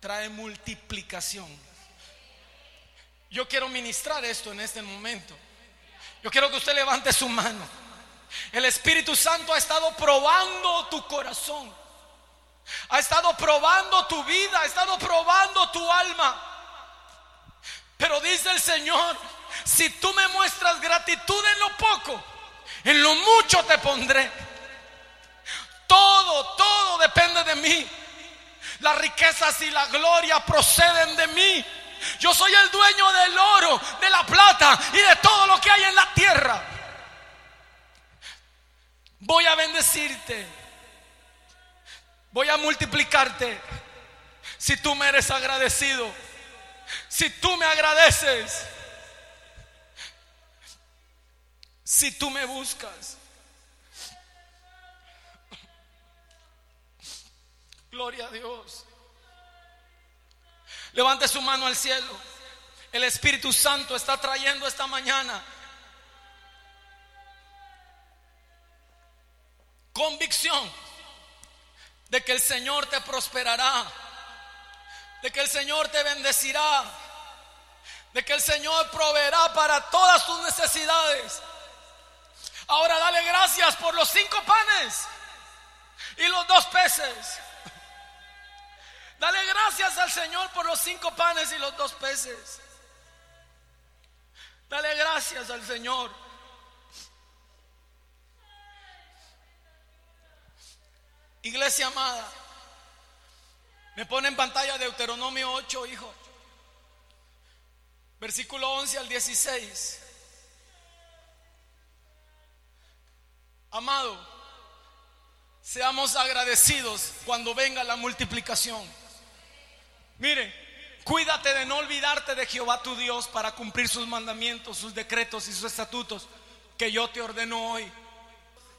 trae multiplicación. Yo quiero ministrar esto en este momento. Yo quiero que usted levante su mano. El Espíritu Santo ha estado probando tu corazón. Ha estado probando tu vida, ha estado probando tu alma. Pero dice el Señor, si tú me muestras gratitud en lo poco, en lo mucho te pondré. Todo, todo depende de mí. Las riquezas y la gloria proceden de mí. Yo soy el dueño del oro, de la plata y de todo lo que hay en la tierra. Voy a bendecirte voy a multiplicarte. Si tú me eres agradecido, si tú me agradeces, si tú me buscas. Gloria a Dios. Levante su mano al cielo. El Espíritu Santo está trayendo esta mañana convicción de que el Señor te prosperará, de que el Señor te bendecirá, de que el Señor proveerá para todas tus necesidades. Ahora dale gracias por los cinco panes y los dos peces. Dale gracias al Señor por los cinco panes y los dos peces. Dale gracias al Señor. Iglesia amada, me pone en pantalla Deuteronomio 8, hijo. Versículo 11 al 16. Amado, seamos agradecidos cuando venga la multiplicación. Mire, cuídate de no olvidarte de Jehová tu Dios para cumplir sus mandamientos, sus decretos y sus estatutos que yo te ordeno hoy.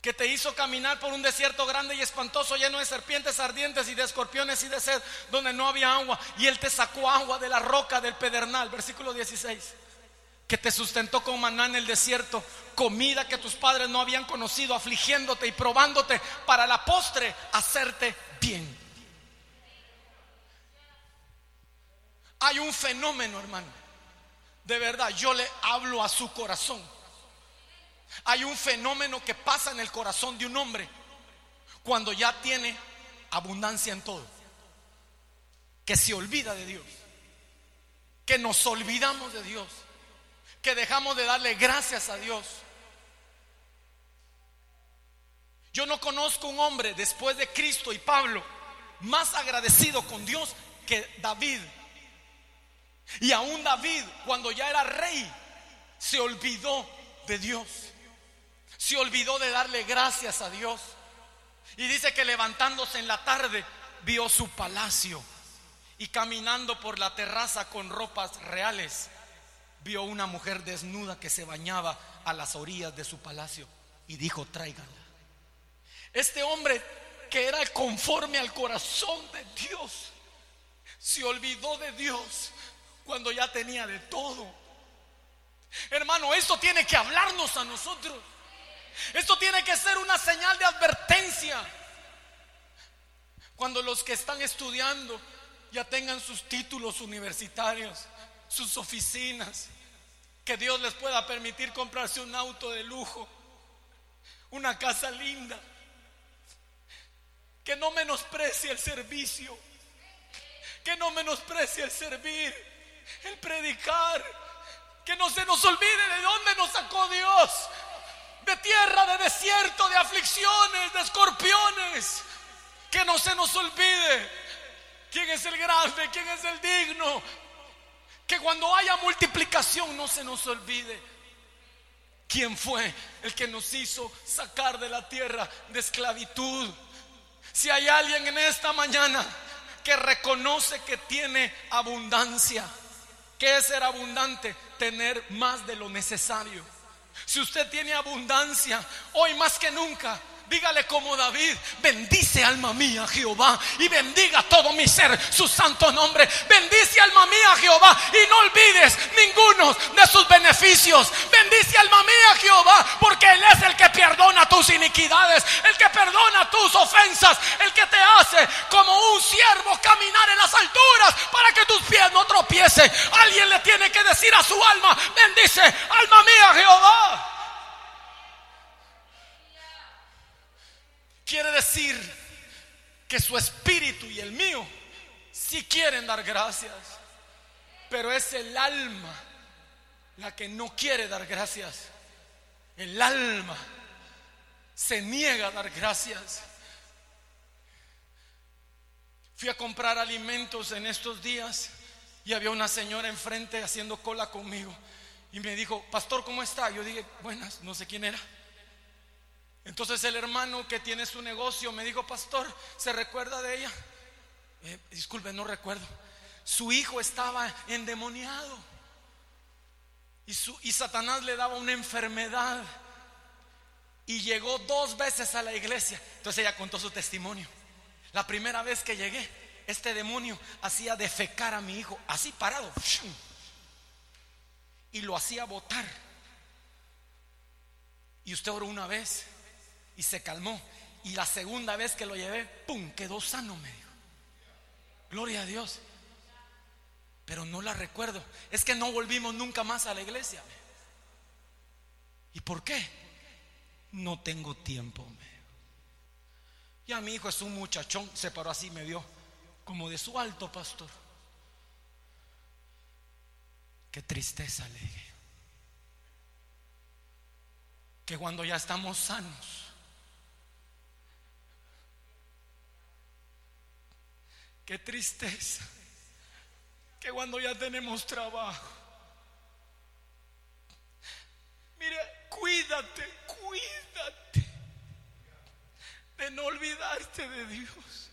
que te hizo caminar por un desierto grande y espantoso, lleno de serpientes ardientes y de escorpiones y de sed, donde no había agua, y Él te sacó agua de la roca del pedernal, versículo 16, que te sustentó con maná en el desierto, comida que tus padres no habían conocido, afligiéndote y probándote para la postre hacerte bien. Hay un fenómeno, hermano, de verdad, yo le hablo a su corazón hay un fenómeno que pasa en el corazón de un hombre cuando ya tiene abundancia en todo. Que se olvida de Dios. Que nos olvidamos de Dios. Que dejamos de darle gracias a Dios. Yo no conozco un hombre después de Cristo y Pablo más agradecido con Dios que David. Y aún David, cuando ya era rey, se olvidó de Dios se olvidó de darle gracias a Dios. Y dice que levantándose en la tarde vio su palacio y caminando por la terraza con ropas reales, vio una mujer desnuda que se bañaba a las orillas de su palacio y dijo, tráigala. Este hombre que era conforme al corazón de Dios, se olvidó de Dios cuando ya tenía de todo. Hermano, esto tiene que hablarnos a nosotros. Esto tiene que ser una señal de advertencia. Cuando los que están estudiando ya tengan sus títulos universitarios, sus oficinas, que Dios les pueda permitir comprarse un auto de lujo, una casa linda, que no menosprecie el servicio, que no menosprecie el servir, el predicar, que no se nos olvide de dónde nos sacó Dios, de tierra de desierto, de aflicciones, de escorpiones. Que no se nos olvide quién es el grande, quién es el digno. Que cuando haya multiplicación no se nos olvide quién fue el que nos hizo sacar de la tierra de esclavitud. Si hay alguien en esta mañana que reconoce que tiene abundancia, ¿qué es ser abundante? Tener más de lo necesario. Si usted tiene abundancia, hoy más que nunca, dígale como David, bendice alma mía Jehová y bendiga todo mi ser su santo nombre. Bendice alma mía Jehová y no olvides ninguno de sus beneficios. Bendice alma mía Jehová porque Él es el que perdona tus iniquidades, el que perdona tus ofensas, el que te hace como un siervo caminar en las alturas para que tus pies no tropiecen. Alguien le tiene que decir a su alma, bendice alma mía Jehová. Que su espíritu y el mío sí quieren dar gracias, pero es el alma la que no quiere dar gracias. El alma se niega a dar gracias. Fui a comprar alimentos en estos días y había una señora enfrente haciendo cola conmigo. Y me dijo, pastor, ¿cómo está? Yo dije, buenas, no sé quién era. Entonces el hermano que tiene su negocio me dijo, pastor, ¿se recuerda de ella? Eh, disculpe, no recuerdo. Su hijo estaba endemoniado. Y, su, y Satanás le daba una enfermedad. Y llegó dos veces a la iglesia. Entonces ella contó su testimonio. La primera vez que llegué, este demonio hacía defecar a mi hijo, así parado. Y lo hacía botar. Y usted oró una vez y se calmó. Y la segunda vez que lo llevé, ¡pum! Quedó sano, me dijo. Gloria a Dios. Pero no la recuerdo. Es que no volvimos nunca más a la iglesia. ¿Y por qué? No tengo tiempo. Ya mi hijo es un muchachón, se paró así, me vio como de su alto pastor. Qué tristeza le dije. Que cuando ya estamos sanos, qué tristeza. Que cuando ya tenemos trabajo, mire, cuídate, cuídate de no olvidarte de Dios.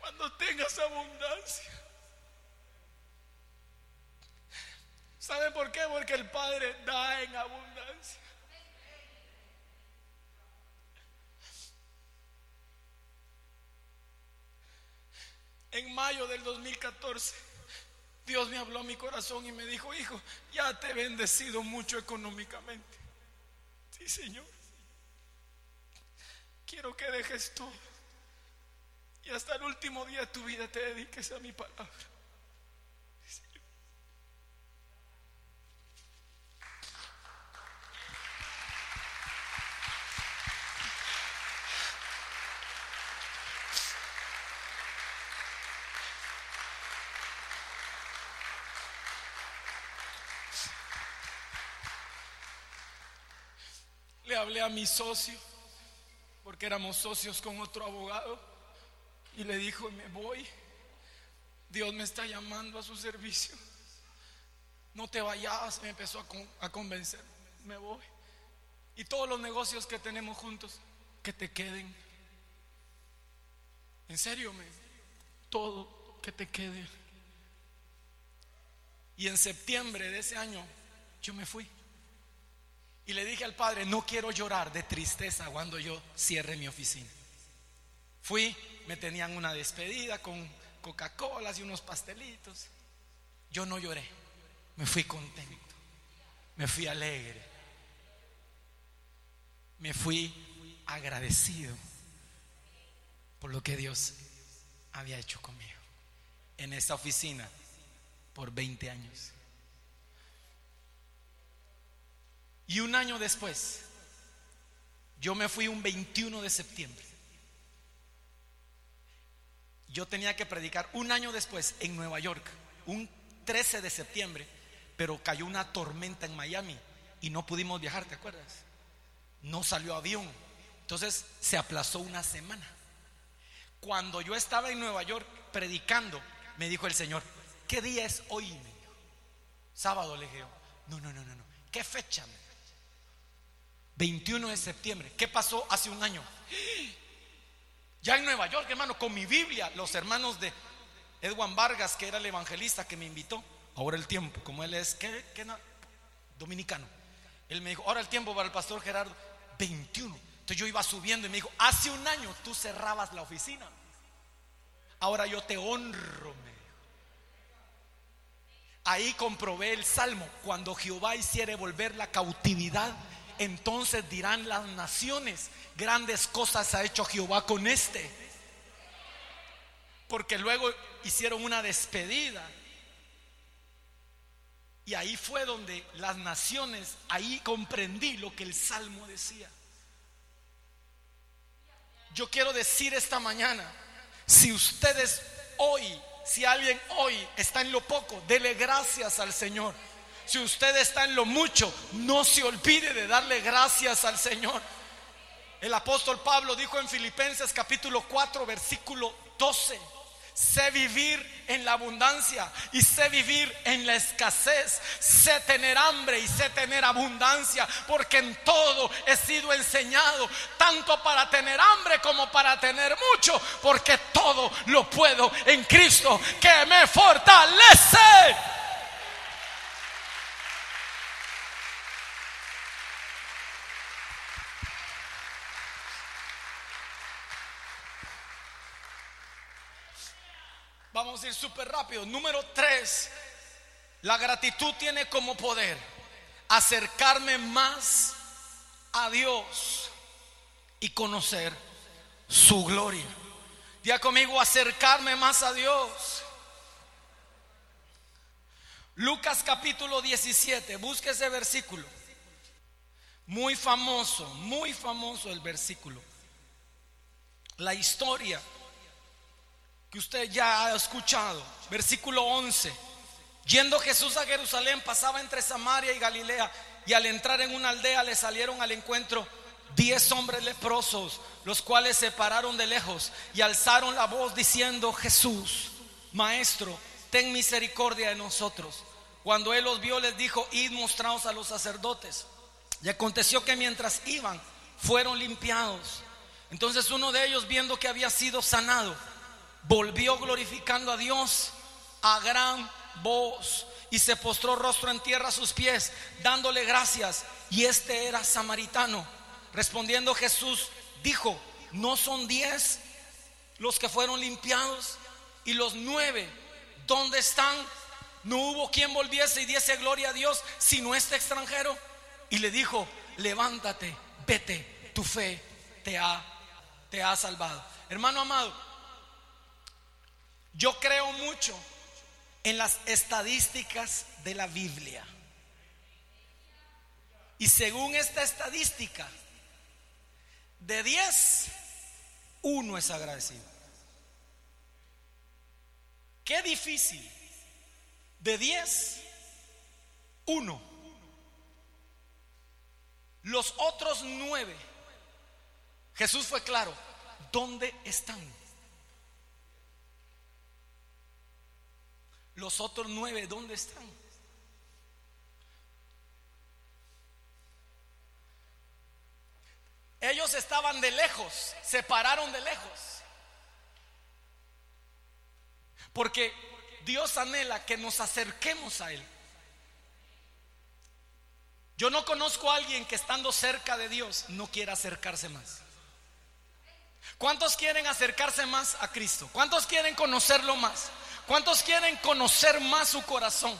Cuando tengas abundancia. ¿Sabe por qué? Porque el Padre da en abundancia. En mayo del 2014, Dios me habló a mi corazón y me dijo, hijo, ya te he bendecido mucho económicamente. Sí, Señor. Quiero que dejes todo. Y hasta el último día de tu vida te dediques a mi palabra. A mi socio porque éramos socios con otro abogado, y le dijo, me voy, Dios me está llamando a su servicio, no te vayas, me empezó a, convencer, me voy. Y todos los negocios que tenemos juntos, que te queden. En serio, me, todo que te quede. Y en septiembre de ese año yo me fui. Y le dije al padre, no quiero llorar de tristeza cuando yo cierre mi oficina. Fui, me tenían una despedida con Coca-Colas y unos pastelitos. Yo no lloré, me fui contento, me fui alegre, me fui agradecido por lo que Dios había hecho conmigo en esta oficina por 20 años. Y un año después, yo me fui un 21 de septiembre. Yo tenía que predicar un año después en Nueva York, un 13 de septiembre, pero cayó una tormenta en Miami y no pudimos viajar, ¿te acuerdas? No salió avión. Entonces se aplazó una semana. Cuando yo estaba en Nueva York predicando, me dijo el Señor, ¿qué día es hoy? Sábado le dije no, no, no, no, no. ¿Qué fecha? 21 de septiembre. ¿Qué pasó hace un año? Ya en Nueva York, hermano, con mi Biblia, los hermanos de Edwin Vargas, que era el evangelista que me invitó, ahora el tiempo, como él es ¿qué, dominicano, él me dijo, ahora el tiempo para el pastor Gerardo, 21. Entonces yo iba subiendo y me dijo, hace un año tú cerrabas la oficina, ahora yo te honro, me. Ahí comprobé el salmo, cuando Jehová hiciere volver la cautividad entonces dirán las naciones, grandes cosas ha hecho Jehová con este. Porque luego hicieron una despedida. Y ahí fue donde las naciones, ahí comprendí lo que el Salmo decía. Yo quiero decir esta mañana, si ustedes hoy, si alguien hoy está en lo poco, dele gracias al Señor. Si usted está en lo mucho, no se olvide de darle gracias al Señor. El apóstol Pablo dijo en Filipenses capítulo 4, versículo 12, Sé vivir en la abundancia y sé vivir en la escasez. Sé tener hambre y sé tener abundancia. Porque en todo he sido enseñado, tanto para tener hambre como para tener mucho. Porque todo lo puedo en Cristo que me fortalece. Vamos a ir súper rápido. Número tres, la gratitud tiene como poder acercarme más a Dios y conocer su gloria. Día conmigo, acercarme más a Dios. Lucas capítulo 17, busque ese versículo. Muy famoso, muy famoso el versículo. La historia que usted ya ha escuchado. Versículo 11. Yendo Jesús a Jerusalén, pasaba entre Samaria y Galilea, y al entrar en una aldea le salieron al encuentro diez hombres leprosos, los cuales se pararon de lejos y alzaron la voz diciendo, Jesús, Maestro, ten misericordia de nosotros. Cuando él los vio, les dijo, id mostraos a los sacerdotes. Y aconteció que mientras iban, fueron limpiados. Entonces uno de ellos, viendo que había sido sanado, volvió glorificando a Dios a gran voz y se postró rostro en tierra a sus pies, dándole gracias. Y este era samaritano. Respondiendo Jesús, dijo, ¿no son diez los que fueron limpiados? Y los nueve, ¿dónde están? No hubo quien volviese y diese gloria a Dios, sino este extranjero. Y le dijo, levántate, vete, tu fe te ha, te ha salvado. Hermano amado, yo creo mucho en las estadísticas de la Biblia. Y según esta estadística, de 10, uno es agradecido. Qué difícil. De 10, uno. Los otros nueve, Jesús fue claro, ¿dónde están? Los otros nueve, ¿dónde están? Ellos estaban de lejos, se pararon de lejos. Porque Dios anhela que nos acerquemos a Él. Yo no conozco a alguien que estando cerca de Dios no quiera acercarse más. ¿Cuántos quieren acercarse más a Cristo? ¿Cuántos quieren conocerlo más? ¿Cuántos quieren conocer más su corazón?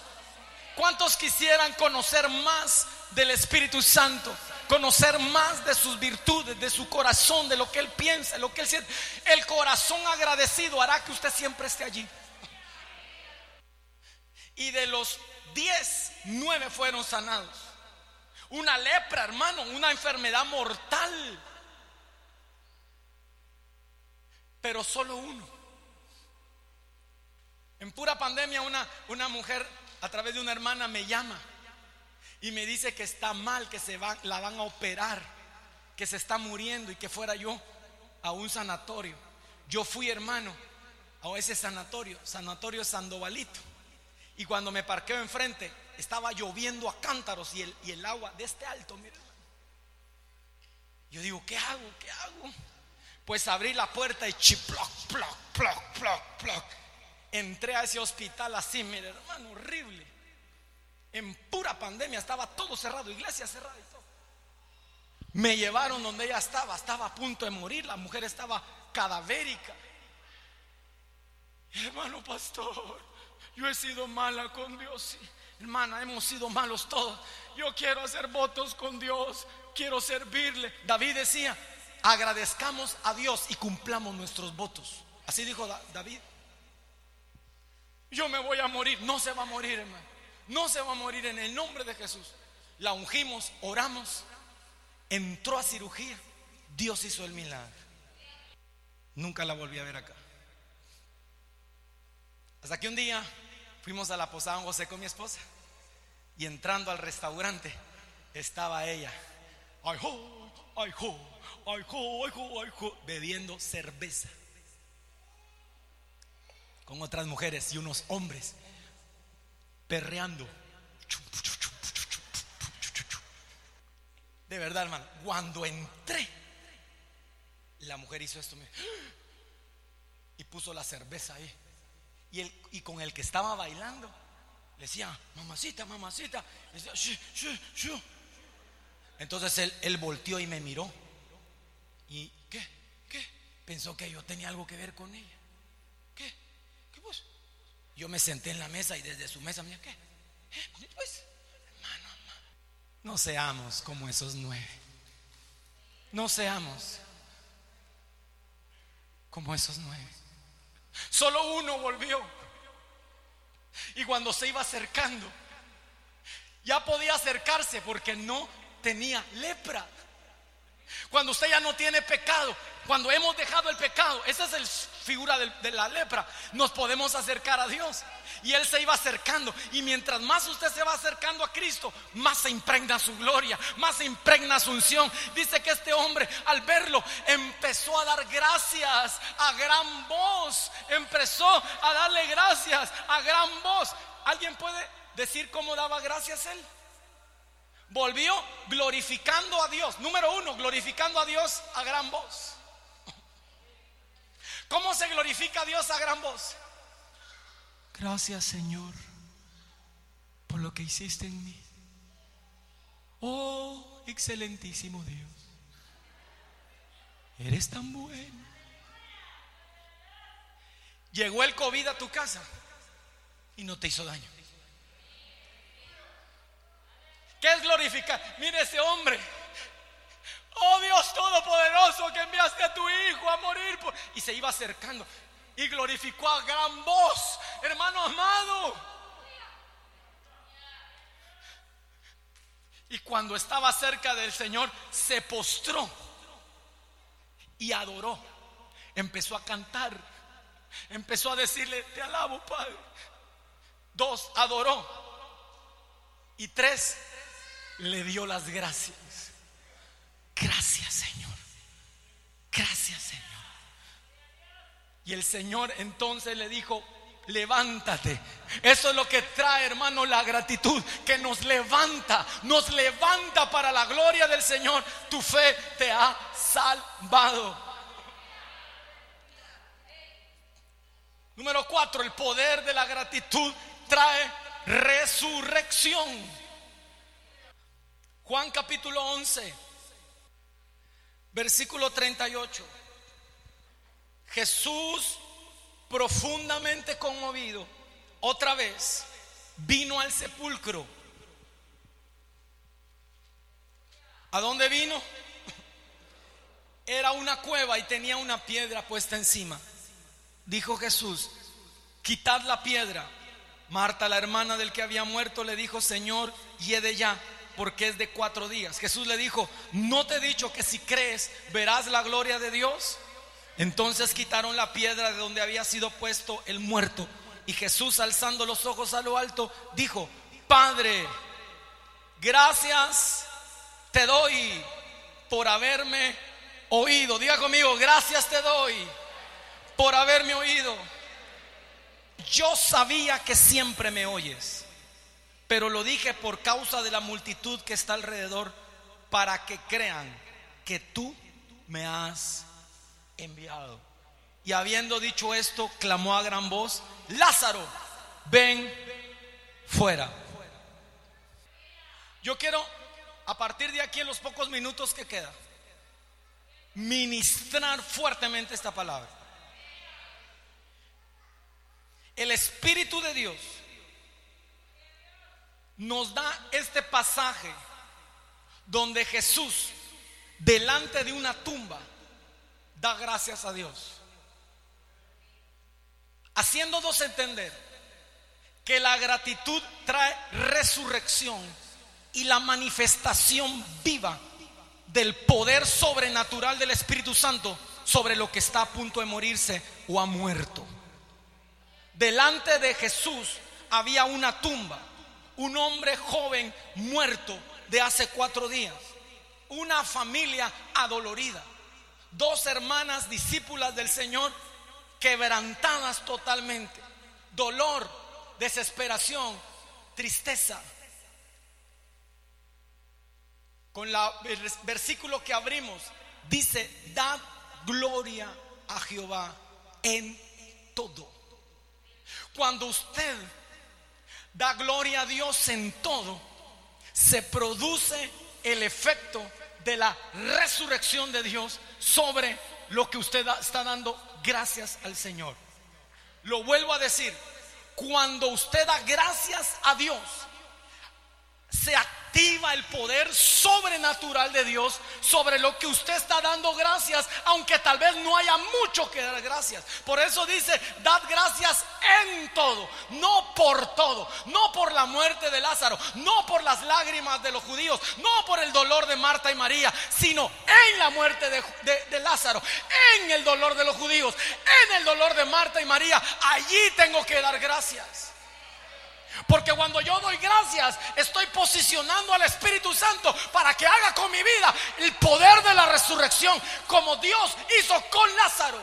¿Cuántos quisieran conocer más del Espíritu Santo? Conocer más de sus virtudes, de su corazón, de lo que Él piensa, lo que Él siente. El corazón agradecido hará que usted siempre esté allí. Y de los diez, nueve fueron sanados. Una lepra, hermano, una enfermedad mortal. Pero solo uno en pura pandemia una, una mujer a través de una hermana me llama y me dice que está mal, que se va, la van a operar, que se está muriendo y que fuera yo a un sanatorio. Yo fui hermano a ese sanatorio, sanatorio Sandovalito. Y cuando me parqueo enfrente, estaba lloviendo a cántaros y el, y el agua de este alto, mira. Yo digo, ¿qué hago? ¿Qué hago? Pues abrí la puerta y chiploc, ploc, ploc, ploc, ploc entré a ese hospital así, mire, hermano, horrible. En pura pandemia estaba todo cerrado, iglesia cerrada y todo. Me llevaron donde ella estaba, estaba a punto de morir, la mujer estaba cadavérica. Hermano pastor, yo he sido mala con Dios. Hermana, hemos sido malos todos. Yo quiero hacer votos con Dios, quiero servirle. David decía, agradezcamos a Dios y cumplamos nuestros votos. Así dijo David yo me voy a morir. No se va a morir, hermano. No se va a morir en el nombre de Jesús. La ungimos, oramos, entró a cirugía. Dios hizo el milagro. Nunca la volví a ver acá. Hasta que un día fuimos a la posada José con mi esposa y entrando al restaurante estaba ella. Ay, jo, ay, jo, ay, jo, ay, ay, bebiendo cerveza. Con otras mujeres y unos hombres perreando. De verdad, hermano, cuando entré, la mujer hizo esto y puso la cerveza ahí. Y, el, y con el que estaba bailando, le decía, mamacita, mamacita. Entonces él, él volteó y me miró. ¿Y qué? ¿Qué? Pensó que yo tenía algo que ver con ella. Yo me senté en la mesa y desde su mesa, mira, ¿qué? Pues, hermano, no seamos como esos nueve. No seamos como esos nueve. Solo uno volvió. Y cuando se iba acercando, ya podía acercarse porque no tenía lepra. Cuando usted ya no tiene pecado, cuando hemos dejado el pecado, esa es la figura de, la lepra, nos podemos acercar a Dios. Y Él se iba acercando. Y mientras más usted se va acercando a Cristo, más se impregna su gloria, más se impregna su unción. Dice que este hombre, al verlo, empezó a dar gracias a gran voz. Empezó a darle gracias a gran voz. ¿Alguien puede decir cómo daba gracias él? Volvió glorificando a Dios. Número uno, glorificando a Dios a gran voz. ¿Cómo se glorifica Dios a gran voz? Gracias Señor por lo que hiciste en mí. Oh, excelentísimo Dios. Eres tan bueno. Llegó el COVID a tu casa y no te hizo daño. ¿Qué es glorificar? Mire ese hombre. Oh Dios Todopoderoso que enviaste a tu Hijo a morir. Y se iba acercando y glorificó a gran voz, hermano amado. Y cuando estaba cerca del Señor, se postró y adoró. Empezó a cantar. Empezó a decirle, te alabo, Padre. Dos, adoró. Y tres, le dio las gracias. Gracias Señor. Gracias Señor. Y el Señor entonces le dijo, levántate. Eso es lo que trae, hermano, la gratitud, que nos levanta, nos levanta para la gloria del Señor. Tu fe te ha salvado. Número cuatro, el poder de la gratitud trae resurrección. Juan capítulo 11, versículo 38. Jesús, profundamente conmovido, otra vez vino al sepulcro. ¿A dónde vino? Era una cueva y tenía una piedra puesta encima. Dijo Jesús, quitad la piedra. Marta, la hermana del que había muerto, le dijo, Señor, de ya porque es de cuatro días. Jesús le dijo, ¿no te he dicho que si crees verás la gloria de Dios? Entonces quitaron la piedra de donde había sido puesto el muerto. Y Jesús, alzando los ojos a lo alto, dijo, Padre, gracias te doy por haberme oído. Diga conmigo, gracias te doy por haberme oído. Yo sabía que siempre me oyes pero lo dije por causa de la multitud que está alrededor, para que crean que tú me has enviado. Y habiendo dicho esto, clamó a gran voz, Lázaro, ven fuera. Yo quiero, a partir de aquí, en los pocos minutos que queda, ministrar fuertemente esta palabra. El Espíritu de Dios nos da este pasaje donde Jesús, delante de una tumba, da gracias a Dios. Haciéndonos entender que la gratitud trae resurrección y la manifestación viva del poder sobrenatural del Espíritu Santo sobre lo que está a punto de morirse o ha muerto. Delante de Jesús había una tumba un hombre joven muerto de hace cuatro días, una familia adolorida, dos hermanas discípulas del Señor quebrantadas totalmente, dolor, desesperación, tristeza. Con la, el versículo que abrimos, dice, dad gloria a Jehová en todo. Cuando usted da gloria a Dios en todo, se produce el efecto de la resurrección de Dios sobre lo que usted está dando gracias al Señor. Lo vuelvo a decir, cuando usted da gracias a Dios, se activa el poder sobrenatural de Dios sobre lo que usted está dando gracias, aunque tal vez no haya mucho que dar gracias. Por eso dice, dad gracias en todo, no por todo, no por la muerte de Lázaro, no por las lágrimas de los judíos, no por el dolor de Marta y María, sino en la muerte de, de Lázaro, en el dolor de los judíos, en el dolor de Marta y María. Allí tengo que dar gracias. Porque cuando yo doy gracias, estoy posicionando al Espíritu Santo para que haga con mi vida el poder de la resurrección, como Dios hizo con Lázaro.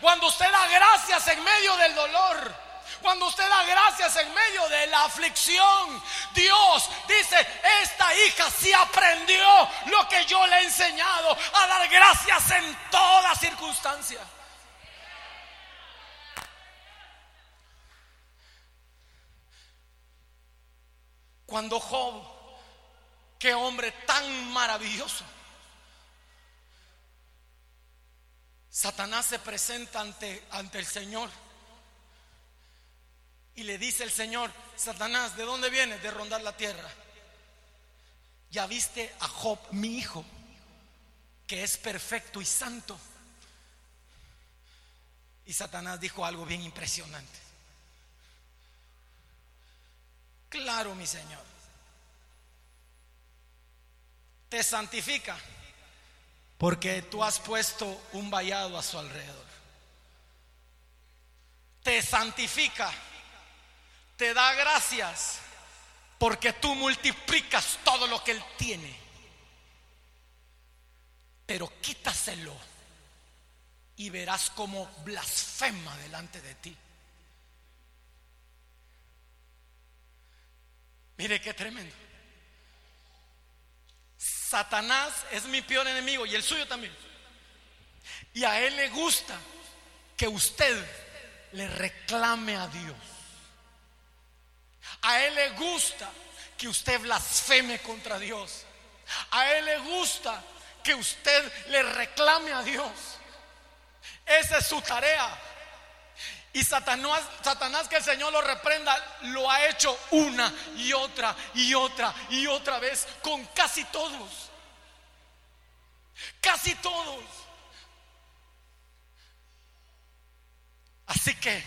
Cuando usted da gracias en medio del dolor, cuando usted da gracias en medio de la aflicción, Dios dice, esta hija sí aprendió lo que yo le he enseñado, a dar gracias en toda circunstancia. Cuando Job, qué hombre tan maravilloso, Satanás se presenta ante, ante el Señor y le dice el Señor, Satanás, ¿de dónde vienes? De rondar la tierra. Ya viste a Job, mi hijo, que es perfecto y santo. Y Satanás dijo algo bien impresionante. Claro, mi Señor. Te santifica porque tú has puesto un vallado a su alrededor. Te santifica, te da gracias porque tú multiplicas todo lo que Él tiene. Pero quítaselo y verás como blasfema delante de ti. Mire qué tremendo. Satanás es mi peor enemigo y el suyo también. Y a él le gusta que usted le reclame a Dios. A él le gusta que usted blasfeme contra Dios. A él le gusta que usted le reclame a Dios. Esa es su tarea. Y Satanás, Satanás, que el Señor lo reprenda, lo ha hecho una y otra y otra y otra vez con casi todos. Casi todos. Así que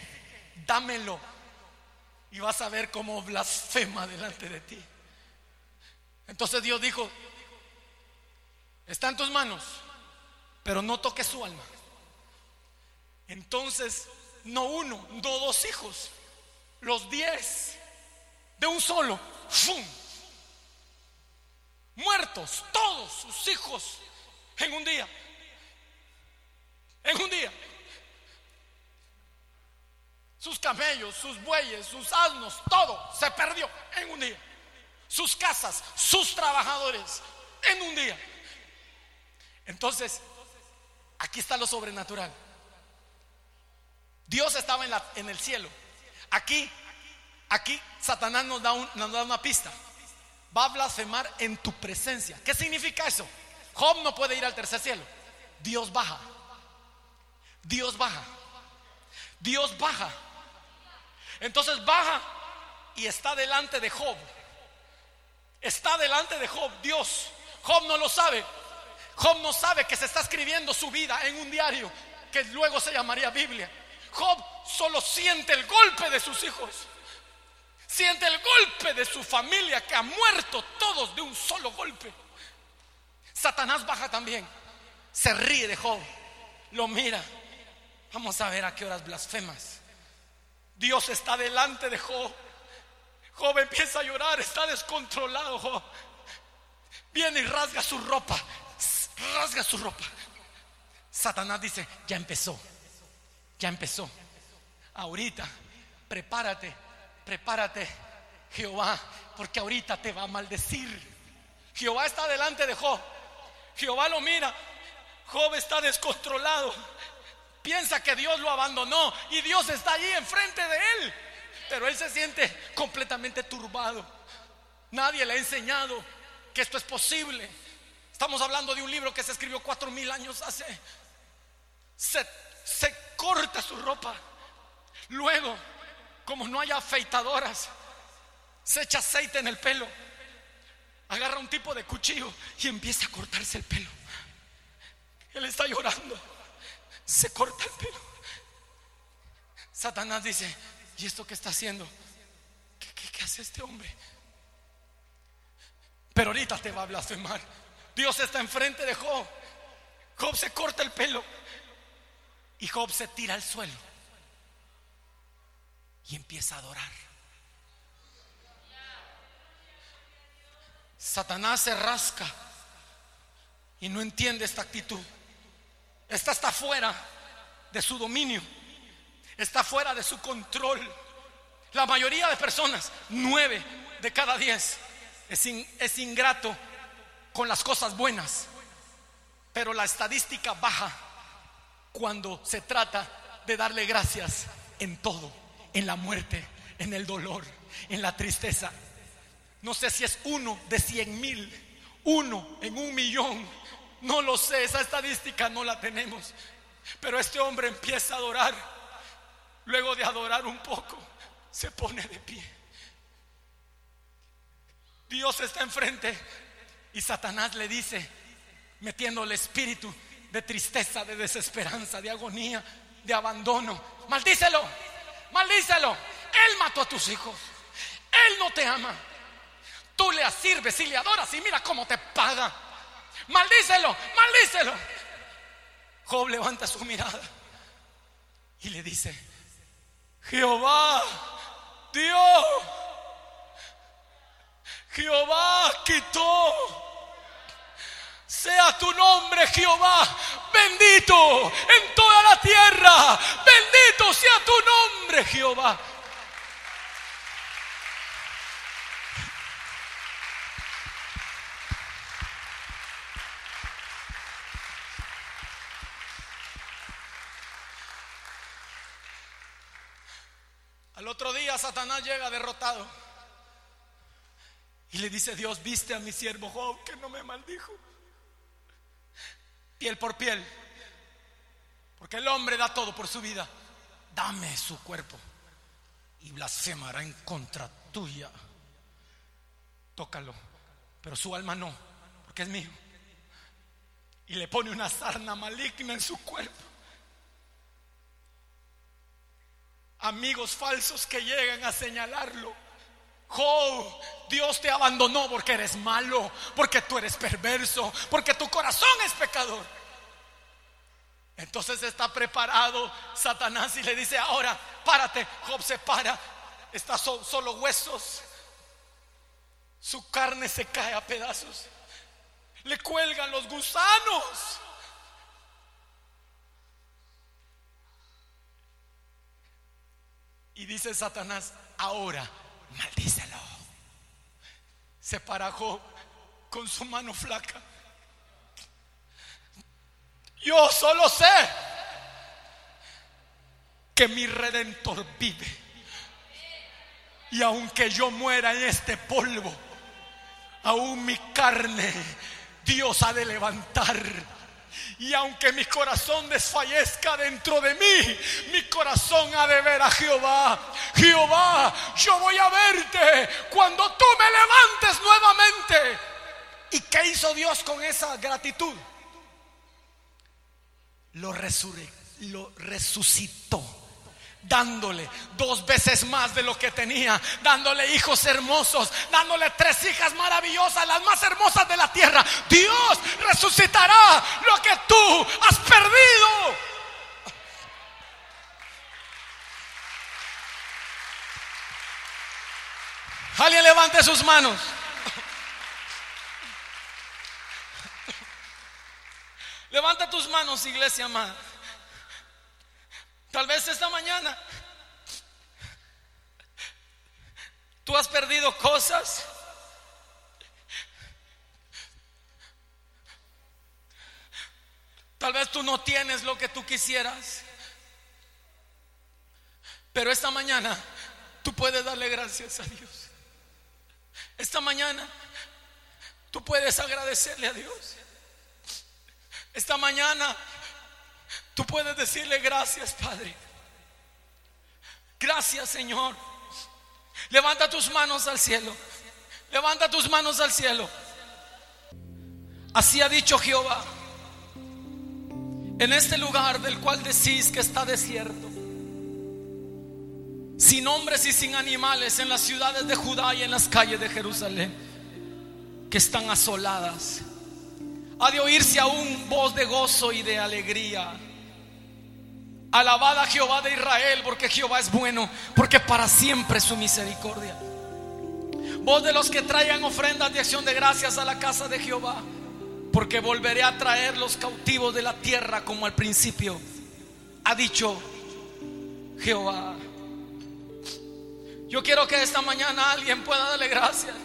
dámelo y vas a ver cómo blasfema delante de ti. Entonces Dios dijo, está en tus manos, pero no toques su alma. Entonces no uno, no dos hijos, los diez, de un solo, ¡fum! Muertos, todos sus hijos, en un día. En un día. Sus camellos, sus bueyes, sus asnos, todo se perdió en un día. Sus casas, sus trabajadores, en un día. Entonces, aquí está lo sobrenatural. Dios estaba en, el cielo. Aquí, aquí Satanás nos da, una pista. Va a blasfemar en tu presencia. ¿Qué significa eso? Job no puede ir al tercer cielo. Dios baja. Dios baja. Dios baja. Entonces baja y está delante de Job. Está delante de Job, Dios. Job no lo sabe. Job no sabe que se está escribiendo su vida en un diario que luego se llamaría Biblia. Job solo siente el golpe de sus hijos. Siente el golpe de su familia que ha muerto todos de un solo golpe. Satanás baja también. Se ríe de Job. Lo mira. Vamos a ver a qué horas blasfemas. Dios está delante de Job. Job empieza a llorar, está descontrolado. Viene y rasga su ropa. Rasga su ropa. Satanás dice, ya empezó ya empezó. Ahorita, prepárate, prepárate, Jehová, porque ahorita te va a maldecir. Jehová está delante de Job. Jehová lo mira. Job está descontrolado. Piensa que Dios lo abandonó y Dios está allí enfrente de él. Pero él se siente completamente turbado. Nadie le ha enseñado que esto es posible. Estamos hablando de un libro que se escribió cuatro mil años hace. Se, corta su ropa. Luego, como no hay afeitadoras, se echa aceite en el pelo. Agarra un tipo de cuchillo y empieza a cortarse el pelo. Él está llorando. Se corta el pelo. Satanás dice, ¿y esto qué está haciendo? ¿Qué, hace este hombre? Pero ahorita te va a blasfemar. Dios está enfrente de Job. Job se corta el pelo. Y Job se tira al suelo. Y empieza a adorar. Satanás se rasca y no entiende esta actitud. Esta está fuera de su dominio, está fuera de su control. La mayoría de personas, nueve de cada diez, es, es ingrato con las cosas buenas, pero la estadística baja cuando se trata de darle gracias en todo, en la muerte, en el dolor, en la tristeza. No sé si es uno de cien mil, uno en un millón, no lo sé, esa estadística no la tenemos. Pero este hombre empieza a adorar. Luego de adorar un poco, se pone de pie. Dios está enfrente y Satanás le dice, metiendo el espíritu de tristeza, de desesperanza, de agonía, de abandono, maldícelo, maldícelo. Él mató a tus hijos. Él no te ama. Tú le sirves y le adoras y mira cómo te paga. Maldícelo, maldícelo. Job levanta su mirada y le dice, Jehová, Dios, Jehová quitó. Sea tu nombre, Jehová, bendito en toda la tierra. Bendito sea tu nombre, Jehová. otro día Satanás llega derrotado. Y le dice Dios, viste a mi siervo Job que no me maldijo. Piel por piel. Porque el hombre da todo por su vida. Dame su cuerpo. Y blasfemará en contra tuya. Tócalo. Pero su alma no. Porque es mío. Y le pone una sarna maligna en su cuerpo. amigos falsos que llegan a señalarlo. Oh, Dios te abandonó porque eres malo, porque tú eres perverso, porque tu corazón es pecador. Entonces está preparado Satanás y le dice, ahora párate. Job se para, está solo huesos. Su carne se cae a pedazos. Le cuelgan los gusanos. Y dice Satanás, ahora maldícelo. Se parajó con su mano flaca. Yo solo sé que mi redentor vive. Y aunque yo muera en este polvo, aún mi carne Dios ha de levantar y aunque mi corazón desfallezca dentro de mí, mi corazón ha de ver a Jehová. Jehová, yo voy a verte cuando tú me levantes nuevamente. ¿Y qué hizo Dios con esa gratitud? Lo, lo resucitó dándole dos veces más de lo que tenía, dándole hijos hermosos, dándole tres hijas maravillosas, las más hermosas de la tierra. Dios resucitará lo que tú has perdido. Alguien levante sus manos. Levanta tus manos, iglesia amada. Tal vez esta mañana tú has perdido cosas. Tal vez tú no tienes lo que tú quisieras. Pero esta mañana tú puedes darle gracias a Dios. Esta mañana tú puedes agradecerle a Dios. Esta mañana tú puedes decirle gracias, Padre. Gracias, Señor. Levanta tus manos al cielo. Levanta tus manos al cielo. Así ha dicho Jehová. En este lugar del cual decís que está desierto sin hombres y sin animales en las ciudades de Judá y en las calles de Jerusalén que están asoladas. Ha de oírse aún voz de gozo y de alegría. Alabada a Jehová de Israel, porque Jehová es bueno, porque para siempre es su misericordia. Voz de los que traigan ofrendas de acción de gracias a la casa de Jehová, porque volveré a traer los cautivos de la tierra como al principio. Ha dicho Jehová. Yo quiero que esta mañana alguien pueda darle gracias.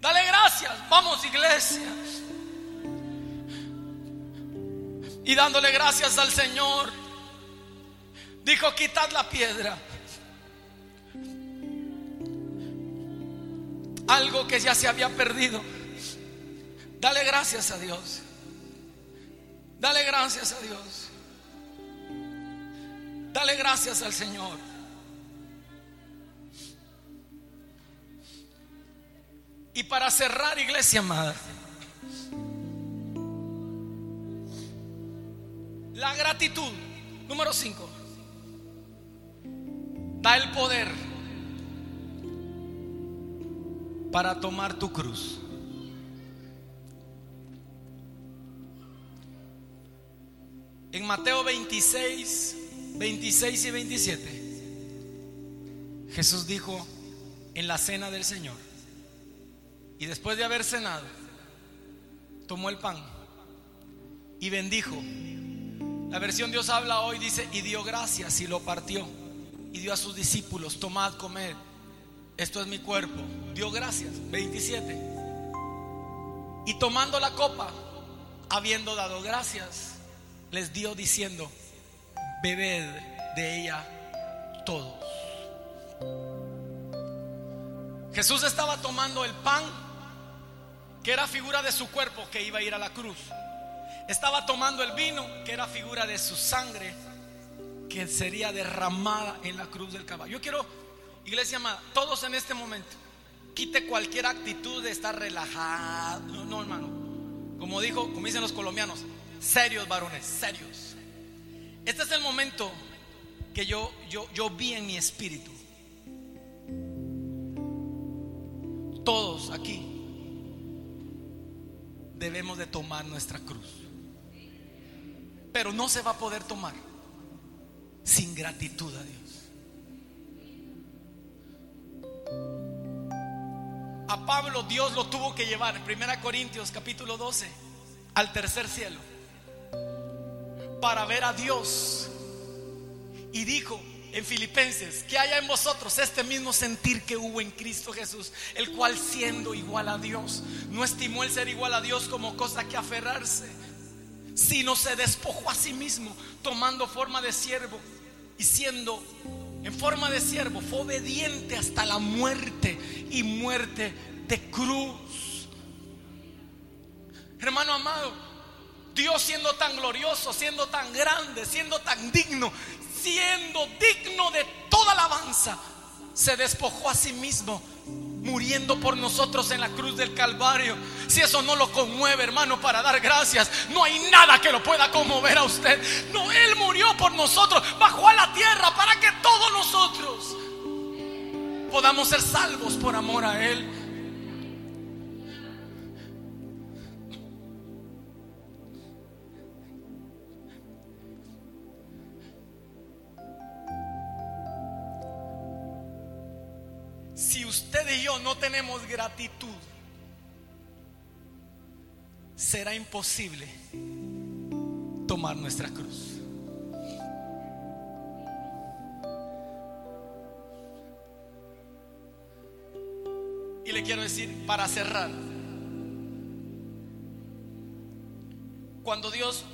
Dale gracias. Vamos, iglesia. Y dándole gracias al Señor, dijo, quitad la piedra. Algo que ya se había perdido. Dale gracias a Dios. Dale gracias a Dios. Dale gracias al Señor. Y para cerrar, iglesia amada, la gratitud, número 5, da el poder para tomar tu cruz. En Mateo 26, 26 y 27, Jesús dijo en la cena del Señor, y después de haber cenado, tomó el pan y bendijo. La versión Dios habla hoy dice, y dio gracias y lo partió, y dio a sus discípulos, tomad, comed, esto es mi cuerpo. Dio gracias, 27. Y tomando la copa, habiendo dado gracias, les dio diciendo, bebed de ella todos. Jesús estaba tomando el pan, que era figura de su cuerpo que iba a ir a la cruz. Estaba tomando el vino, que era figura de su sangre, que sería derramada en la cruz del caballo. Yo quiero, iglesia amada, todos en este momento, quite cualquier actitud de estar relajado. No, no, hermano. Como dijo, como dicen los colombianos, serios varones, serios. Este es el momento que yo, yo, yo vi en mi espíritu. Todos aquí debemos de tomar nuestra cruz. Pero no se va a poder tomar sin gratitud a Dios. A Pablo Dios lo tuvo que llevar en 1 Corintios capítulo 12 al tercer cielo para ver a Dios. Y dijo en Filipenses que haya en vosotros este mismo sentir que hubo en Cristo Jesús, el cual siendo igual a Dios, no estimó el ser igual a Dios como cosa que aferrarse, sino se despojó a sí mismo, tomando forma de siervo y siendo en forma de siervo, fue obediente hasta la muerte y muerte de cruz. Hermano amado, Dios siendo tan glorioso, siendo tan grande, siendo tan digno, siendo digno de toda alabanza, se despojó a sí mismo, muriendo por nosotros en la cruz del Calvario. Si eso no lo conmueve, hermano, para dar gracias, no hay nada que lo pueda conmover a usted. No, Él murió por nosotros, bajó a la tierra para que todos nosotros podamos ser salvos por amor a Él. Usted y yo no tenemos gratitud, será imposible tomar nuestra cruz. Y le quiero decir, para cerrar, cuando Dios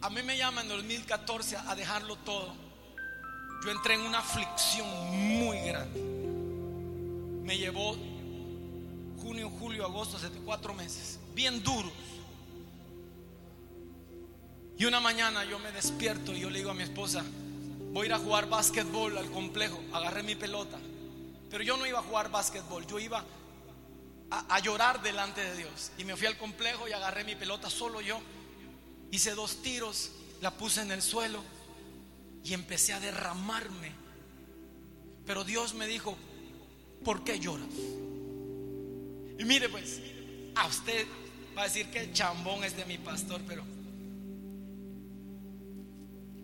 a mí me llama en 2014 a dejarlo todo, yo entré en una aflicción muy grande. Me llevó junio, julio, agosto, hace cuatro meses, bien duros. Y una mañana yo me despierto y yo le digo a mi esposa, voy a ir a jugar básquetbol al complejo. Agarré mi pelota. Pero yo no iba a jugar básquetbol, yo iba a, a, llorar delante de Dios. Y me fui al complejo y agarré mi pelota solo yo. Hice dos tiros, la puse en el suelo y empecé a derramarme. Pero Dios me dijo, ¿por qué lloras? Y mire pues, a usted va a decir que chambón es de mi pastor, pero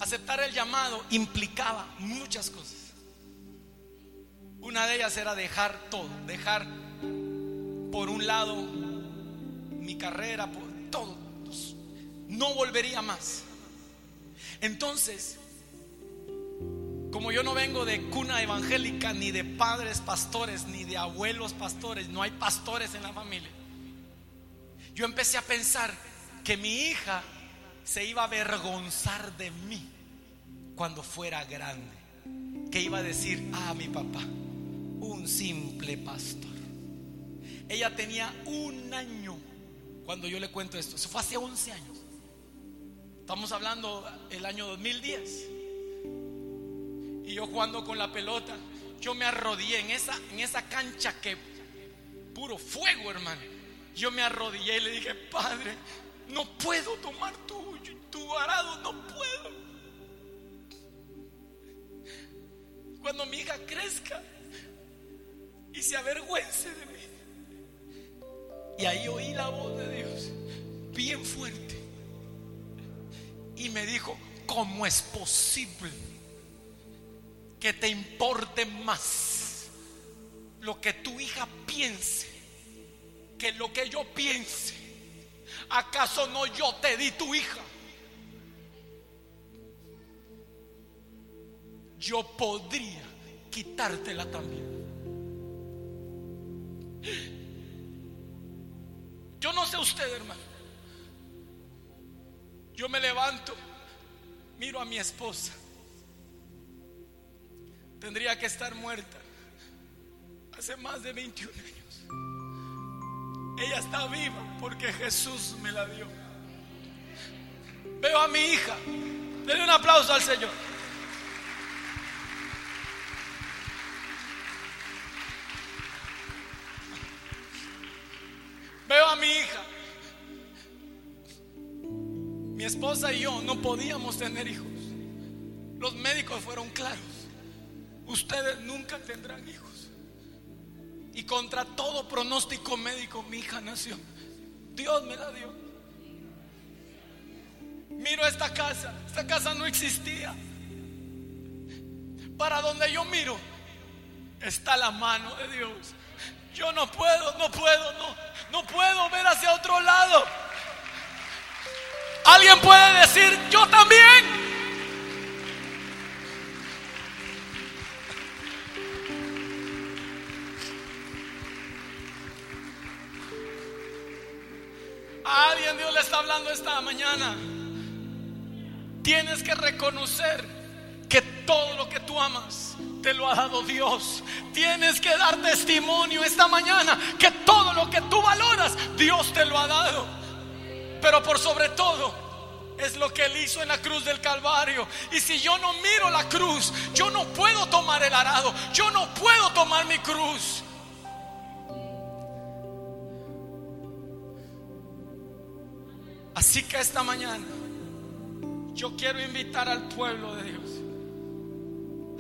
aceptar el llamado implicaba muchas cosas. Una de ellas era dejar todo, dejar por un lado mi carrera, por todo. No volvería más. Entonces, como yo no vengo de cuna evangélica, ni de padres pastores, ni de abuelos pastores, no hay pastores en la familia. Yo empecé a pensar que mi hija se iba a avergonzar de mí cuando fuera grande. Que iba a decir, ah, mi papá, un simple pastor. Ella tenía un año cuando yo le cuento esto. Eso fue hace 11 años. Estamos hablando el año 2010. Y yo jugando con la pelota, yo me arrodillé en esa, en esa cancha que puro fuego, hermano. Yo me arrodillé y le dije, Padre, no puedo tomar tu, tu arado, no puedo. Cuando mi hija crezca y se avergüence de mí. Y ahí oí la voz de Dios, bien fuerte. Y me dijo, ¿cómo es posible que te importe más lo que tu hija piense que lo que yo piense? ¿Acaso no yo te di tu hija? Yo podría quitártela también. Yo no sé usted, hermano. Yo me levanto, miro a mi esposa. Tendría que estar muerta hace más de 21 años. Ella está viva porque Jesús me la dio. Veo a mi hija. Denle un aplauso al Señor. Veo a mi hija. Mi esposa y yo no podíamos tener hijos. Los médicos fueron claros. Ustedes nunca tendrán hijos. Y contra todo pronóstico médico mi hija nació. Dios me la dio. Miro esta casa. Esta casa no existía. Para donde yo miro está la mano de Dios. Yo no puedo, no puedo, no, no puedo ver hacia otro lado. Alguien puede decir, yo también. Dios le está hablando esta mañana. Tienes que reconocer que todo lo que tú amas te lo ha dado Dios. Tienes que dar testimonio esta mañana que todo lo que tú valoras, Dios te lo ha dado. Pero por sobre todo, es lo que Él hizo en la cruz del Calvario. Y si yo no miro la cruz, yo no puedo tomar el arado, yo no puedo tomar mi cruz. Así que esta mañana yo quiero invitar al pueblo de Dios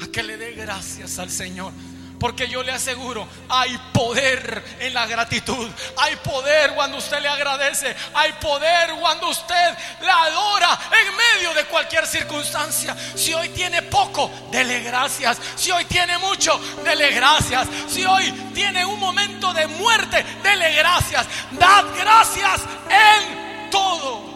a que le dé gracias al Señor Porque yo le aseguro, hay poder en la gratitud. Hay poder cuando usted le agradece. Hay poder cuando usted le adora en medio de cualquier circunstancia. Si hoy tiene poco, dele gracias. Si hoy tiene mucho, dele gracias. Si hoy tiene un momento de muerte, dele gracias. Dad gracias en todo.